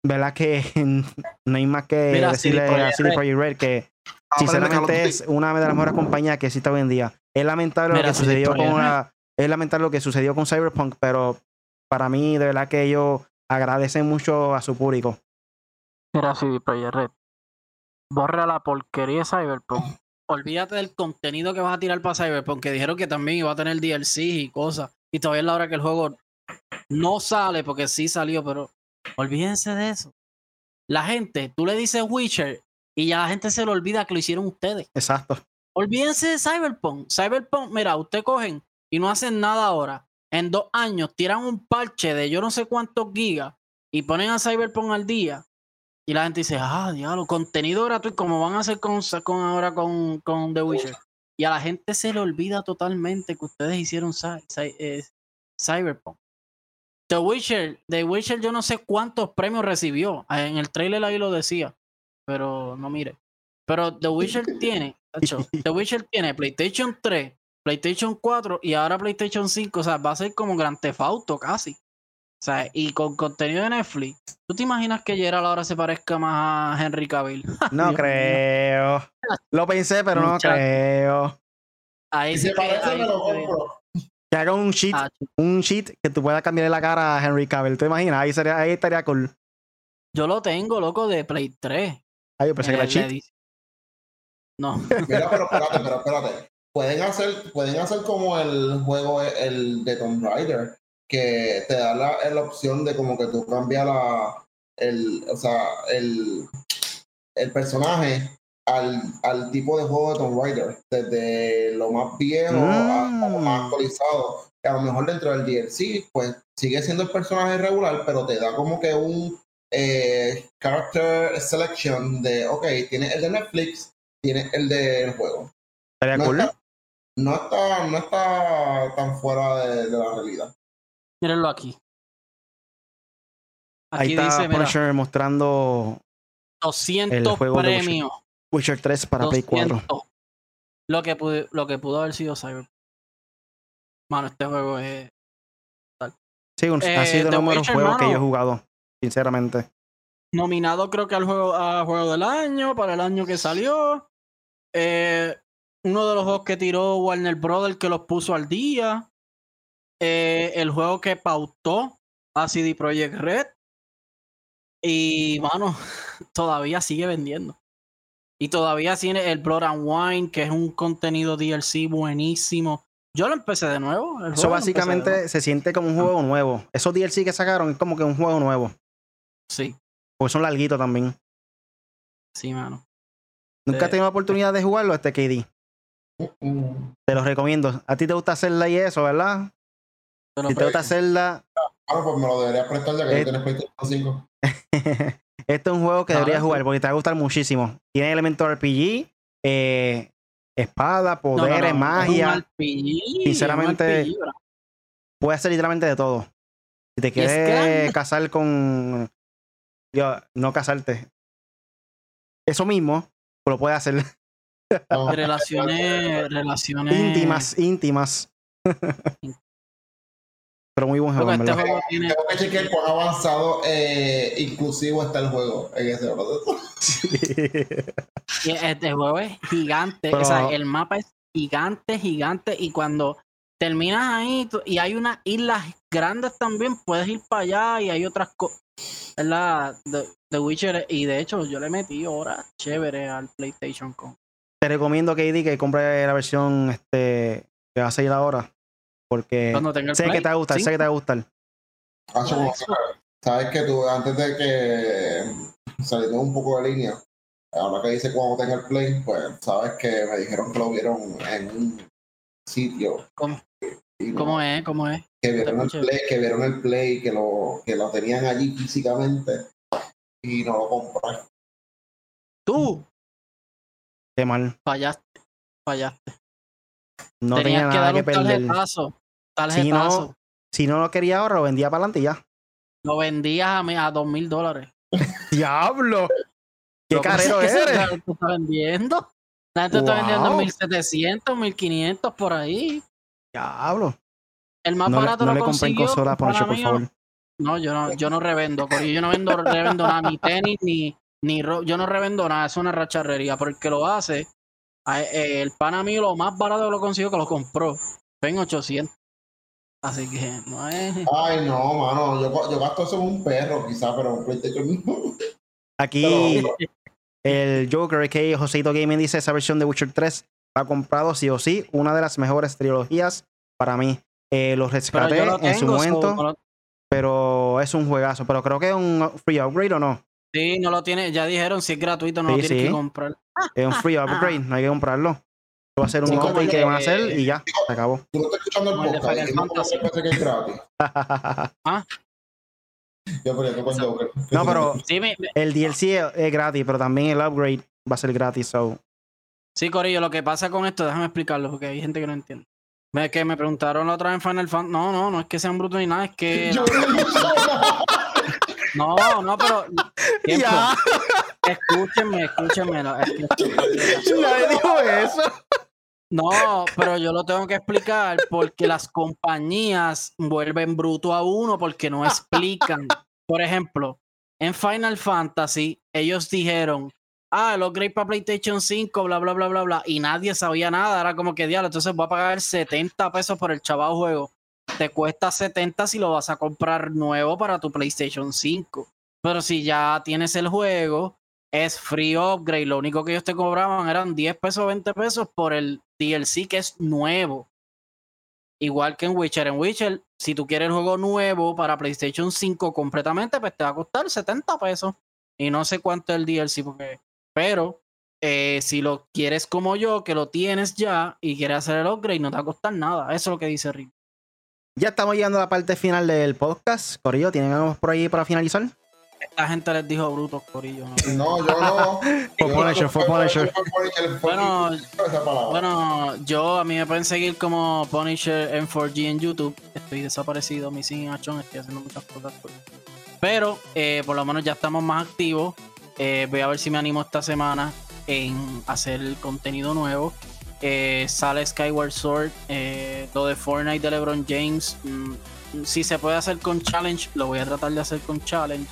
¿Verdad que no hay más que decirle a CD Projekt Red que sinceramente es una de las mejores compañías que existe hoy en día? Es lamentable lo que sucedió con es lamentable lo que sucedió con Cyberpunk, pero para mí de verdad que ellos agradecen mucho a su público. Mira, CD Projekt Red. Borra la porquería de Cyberpunk. Olvídate del contenido que vas a tirar para Cyberpunk, que dijeron que también iba a tener DLC y cosas. Y todavía es la hora que el juego no sale, porque sí salió, pero olvídense de eso. La gente, tú le dices Witcher y ya la gente se le olvida que lo hicieron ustedes. Exacto. Olvídense de Cyberpunk. Cyberpunk, mira, ustedes cogen y no hacen nada ahora. En dos años tiran un parche de yo no sé cuántos gigas y ponen a Cyberpunk al día. Y la gente dice, ah, diablo, contenido gratuito, como van a hacer con, con ahora con, con The Witcher. Y a la gente se le olvida totalmente que ustedes hicieron eh, Cyberpunk. The Witcher, The Witcher yo no sé cuántos premios recibió. En el trailer ahí lo decía. Pero no mire. Pero The Witcher tiene, The Witcher tiene PlayStation 3, PlayStation 4 y ahora PlayStation 5. O sea, va a ser como Grand Theft Auto casi. O sea, y con contenido de Netflix, ¿tú te imaginas que Gerald ahora se parezca más a Henry Cavill? No creo. Lo pensé, pero no creo. Ahí se parece, me lo compro. Que haga un sheet, ah, un sheet que tú puedas cambiarle la cara a Henry Cavill. ¿Te imaginas? Ahí, sería, ahí estaría cool. Yo lo tengo, loco, de Play 3. Ah, yo pensé que era cheat. No. Mira, pero espérate, pero espérate. Pueden hacer, pueden hacer como el juego el de Tomb Raider que te da la, la opción de como que tú cambias la, el, o sea, el, el personaje al, al, tipo de juego de Tomb Raider, desde lo más viejo a, lo más mm. actualizado. Que a lo mejor dentro del DLC, pues sigue siendo el personaje regular, pero te da como que un eh, character selection de, ok, tiene el de Netflix, tiene el del juego. No, cool? está, no, está, no está tan fuera de la realidad. Mírenlo aquí. Aquí Ahí está dice, Punisher mostrando 200 el juego premios. Witcher. 3 para Play 4. Lo que, pudo, lo que pudo haber sido Cyber. Mano, este juego es. Tal. Sí, un, ha sido el número de juegos que yo he jugado, sinceramente. Nominado, creo que al juego, a juego del año, para el año que salió. Eh, uno de los juegos que tiró Warner Brothers que los puso al día. Eh, el juego que pautó a CD Projekt Red. Y, mano, todavía sigue vendiendo. Y todavía tiene el Blood and Wine, que es un contenido DLC buenísimo. Yo lo empecé de nuevo. Eso básicamente se siente como un juego nuevo. Esos DLC que sacaron es como que un juego nuevo. Sí. Porque son larguitos también. Sí, mano. ¿Nunca has tenido la oportunidad de jugarlo este KD? Te lo recomiendo. A ti te gusta hacerla y eso, ¿verdad? si te gusta Zelda. Ah, pues me lo deberías prestar ya que eh, tienes PlayStation 5. este es un juego que deberías jugar porque te va a gustar muchísimo. Tiene elementos RPG, eh, espada, poderes, magia. RPG, Sinceramente, puede hacer literalmente de todo. Si te es quieres casar con. Yo, no casarte. Eso mismo, pero puede hacer No, Relaciones, relaciones íntimas, íntimas. pero muy buen juego, este juego tiene Tengo que chequear cuán avanzado eh, inclusivo está el juego en ese proceso. Y Este juego es gigante. Pero- O sea, el mapa es gigante, gigante. Y cuando terminas ahí y hay unas islas grandes también, puedes ir para allá y hay otras cosas. ¿Verdad? The, The Witcher. Y de hecho, yo le metí horas chévere al PlayStation con. Te recomiendo, KD, que compre la versión este, que va a salir ahora. Porque Cuando tenga el sé que te va a gustar, sé que te va a gustar. Sabes que tú, antes de que saliendo un poco de línea, ahora que dice cuando tenga el play, pues sabes que me dijeron que lo vieron en un sitio. ¿Cómo, y no- cómo es? ¿Cómo es? que vieron el play, que vieron el play, que lo, que lo tenían allí físicamente y no lo compré. Tú Qué mal. fallaste. Fallaste. No Tenías tenía que nada dar que un perder. tarjetazo. Si Tarjetazo. no, si no lo quería ahora, lo vendía para adelante y ya. Lo vendías a, a dos mil dólares. ¡Diablo! ¡Qué Lo que carero es que eres! La gente está vendiendo. La gente está vendiendo en Wow. 1700, 1500 por ahí. ¡Diablo! El más No, le- barato no lo le compren consolas, por mío. favor. No, yo no, yo no revendo, Corillo. Yo no vendo, revendo nada, ni tenis, ni, ni ro- yo no revendo nada, es una racharrería, porque lo hace. eh, el pana mío lo más barato que lo consiguió que lo compró. Fue en 800. Así que no es. Ay, no, mano, yo, yo gasto eso en un perro, quizá, pero un PlayStation no. Aquí Pero- el Joker, que Joseito Gaming dice esa versión de Witcher 3 ha comprado sí o sí una de las mejores trilogías para mí. Eh, los rescaté lo en su so, momento, no lo- pero es un juegazo. Pero creo que es un free upgrade o no. sí, no lo tiene, ya dijeron, si es gratuito, no Sí, lo tienes sí. que comprar. Es un free upgrade, no hay que comprarlo. Va a ser un el que van a hacer y ya, se acabó. Tú no estás escuchando el podcast no pensé que es gratis. Yo por eso con Joker. no, pero Sí, me- me- el DLC es, es gratis, pero también el upgrade va a ser gratis. So. Sí, Corillo, lo que pasa con esto, déjame explicarlo porque hay gente que no entiende. Que me preguntaron la otra vez en Final Fantasy. No, no, no es que sean brutos ni nada, es que. Yo no. No, no, pero. tiempo. Ya, Escúchenme, escúchenme. no, es que- nadie dijo eso. No, pero yo lo tengo que explicar porque las compañías vuelven bruto a uno porque no explican. Por ejemplo, en Final Fantasy, ellos dijeron, ah, el upgrade para PlayStation 5, bla, bla, bla, bla, bla, y nadie sabía nada. Era como que, diablo, entonces voy a pagar 70 pesos por el chaval juego. Te cuesta 70 si lo vas a comprar nuevo para tu PlayStation 5. Pero si ya tienes el juego, es free upgrade. Lo único que ellos te cobraban eran 10 pesos, 20 pesos por el DLC que es nuevo. Igual que en Witcher. En Witcher, si tú quieres el juego nuevo para PlayStation 5 completamente, pues te va a costar 70 pesos. Y no sé cuánto es el DLC, porque. Pero eh, si lo quieres como yo, que lo tienes ya y quieres hacer el upgrade, no te va a costar nada. Eso es lo que dice Rick. Ya estamos llegando a la parte final del podcast. Corillo, ¿tienen algo por ahí para finalizar? Esta gente les dijo brutos, Corillo. ¿no? No, yo no. Fue Yo Punisher, fue Punisher. Bueno. Bueno, yo a mí me pueden seguir como Punisher M4G en YouTube. Estoy desaparecido, mi sin achón, estoy haciendo muchas cosas. pues. Pero eh, por lo menos ya estamos más activos. Eh, voy a ver si me animo esta semana en hacer contenido nuevo. Eh, sale Skyward Sword, eh, lo de Fortnite de LeBron James. mm, si se puede hacer con challenge, lo voy a tratar de hacer con challenge.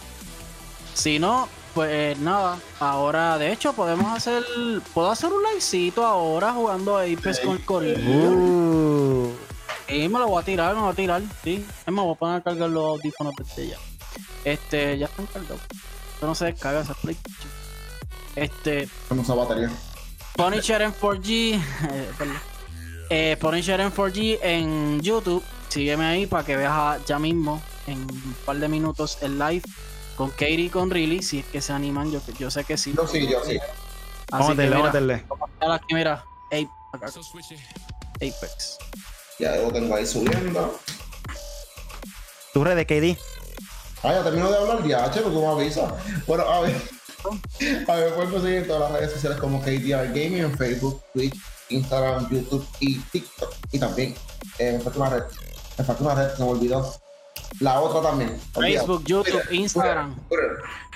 Si no, pues nada. Ahora, de hecho, podemos hacer. Puedo hacer un livecito ahora jugando a Apex con el Corillo. Y me lo voy a tirar, me lo voy a tirar. Sí. Es más, voy a poner a cargar los audífonos desde ya. Este, ya están cargados. Esto no se descarga ese PlayStation. Este, Con esa batería. Punisher en 4G. eh, perdón. Eh, Punisher en 4G en YouTube. Sígueme ahí para que veas ya mismo en un par de minutos el live con Katie y con Riley. Si es que se animan, yo, yo sé que sí. Yo sí, yo sí. vamos a Así que vamos a mira, meterle. vamos a darle aquí, mira. Ape- acá. Apex. Ya lo tengo ahí subiendo. ¿Tu red de KD? Ah, ya termino de hablar ya, che, porque me avisa. Bueno, a ver. A ver, pueden conseguir en todas las redes sociales como KDR Gaming en Facebook, Twitch, Instagram, YouTube y TikTok. Y también en próxima red. Me falta una red, se me olvidó. La otra también. Facebook, YouTube, Instagram.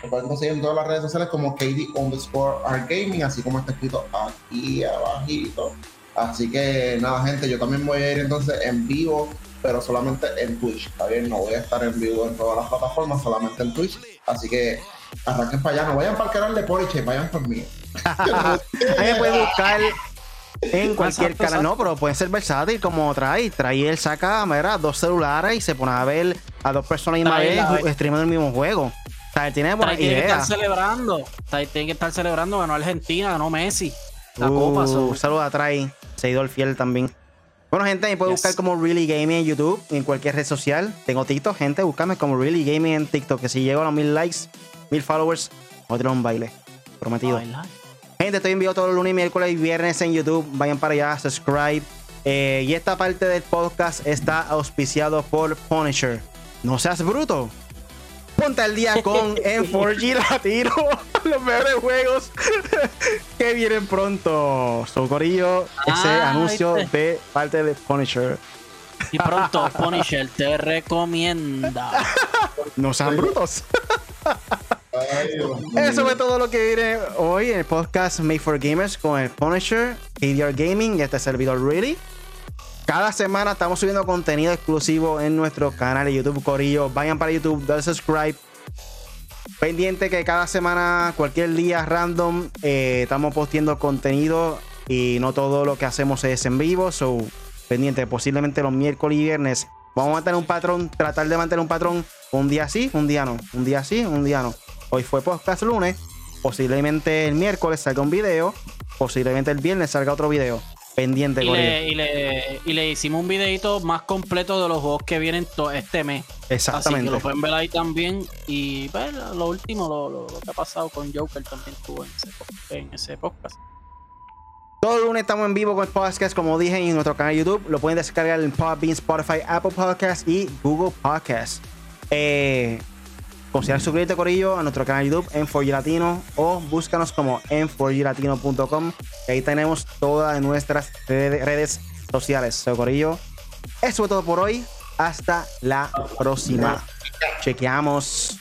Me pueden conseguir en todas las redes sociales como KD underscore Gaming, así como está escrito aquí abajito. Así que nada, gente, yo también voy a ir entonces en vivo, pero solamente en Twitch. Está bien, no voy a estar en vivo en todas las plataformas, solamente en Twitch. Así que arranquen para allá, no vayan para el canal de Poliche, vayan por mí. Ahí me pueden buscar en cualquier canal. No, pero puede ser versátil como trae. Trae él saca, mira, dos celulares y se pone a ver a dos personas y más vez streamando el mismo juego. O sea, tiene buena idea. Tiene que estar celebrando. Tiene que estar celebrando. Ganó Argentina, ganó Messi. La copa. Un saludo a Trai, seguidor fiel también. Bueno, gente, me puede buscar como Really Gaming en YouTube, en cualquier red social. Tengo TikTok, gente, búscame como Really Gaming en TikTok. Que si llego a los mil likes, mil followers, voy a tirar un baile. Prometido. Gente, estoy en vivo todos los lunes, miércoles y viernes en YouTube. Vayan para allá, subscribe. Eh, y esta parte del podcast está auspiciado por Punisher. No seas bruto. Ponte al día con M4G Latino. los mejores juegos que vienen pronto. Socorillo, ese ah, anuncio de parte de Punisher. Y pronto Punisher te recomienda. no sean brutos. Eso fue todo lo que viene hoy en el podcast Made for Gamers con el Punisher, ADR Gaming y este servidor Really. Cada semana estamos subiendo contenido exclusivo en nuestro canal de YouTube Corillo. Vayan para YouTube, dale subscribe. Pendiente que cada semana, cualquier día random, eh, estamos posteando contenido y no todo lo que hacemos es en vivo. So, pendiente, posiblemente los miércoles y viernes. Vamos a mantener un patrón, tratar de mantener un patrón un día sí, un día no. Un día sí, un día no. Hoy fue podcast lunes. Posiblemente el miércoles salga un video. Posiblemente el viernes salga otro video. Pendiente, y le, y le, y le, hicimos un videito más completo de los juegos que vienen este mes. Exactamente. Así que lo pueden ver ahí también. Y pues, lo último, lo, que ha pasado con Joker también estuvo en ese, en ese podcast. Todo el lunes estamos en vivo con el podcast, como dije, en nuestro canal de YouTube. Lo pueden descargar en Podbean, Spotify, Apple Podcasts y Google Podcasts. Eh, Considera suscribirte, Corillo, a nuestro canal YouTube en 4 Latino o búscanos como en 4glatino.com. Ahí tenemos todas nuestras redes sociales. So, Corillo, eso es todo por hoy. Hasta la próxima. Chequeamos.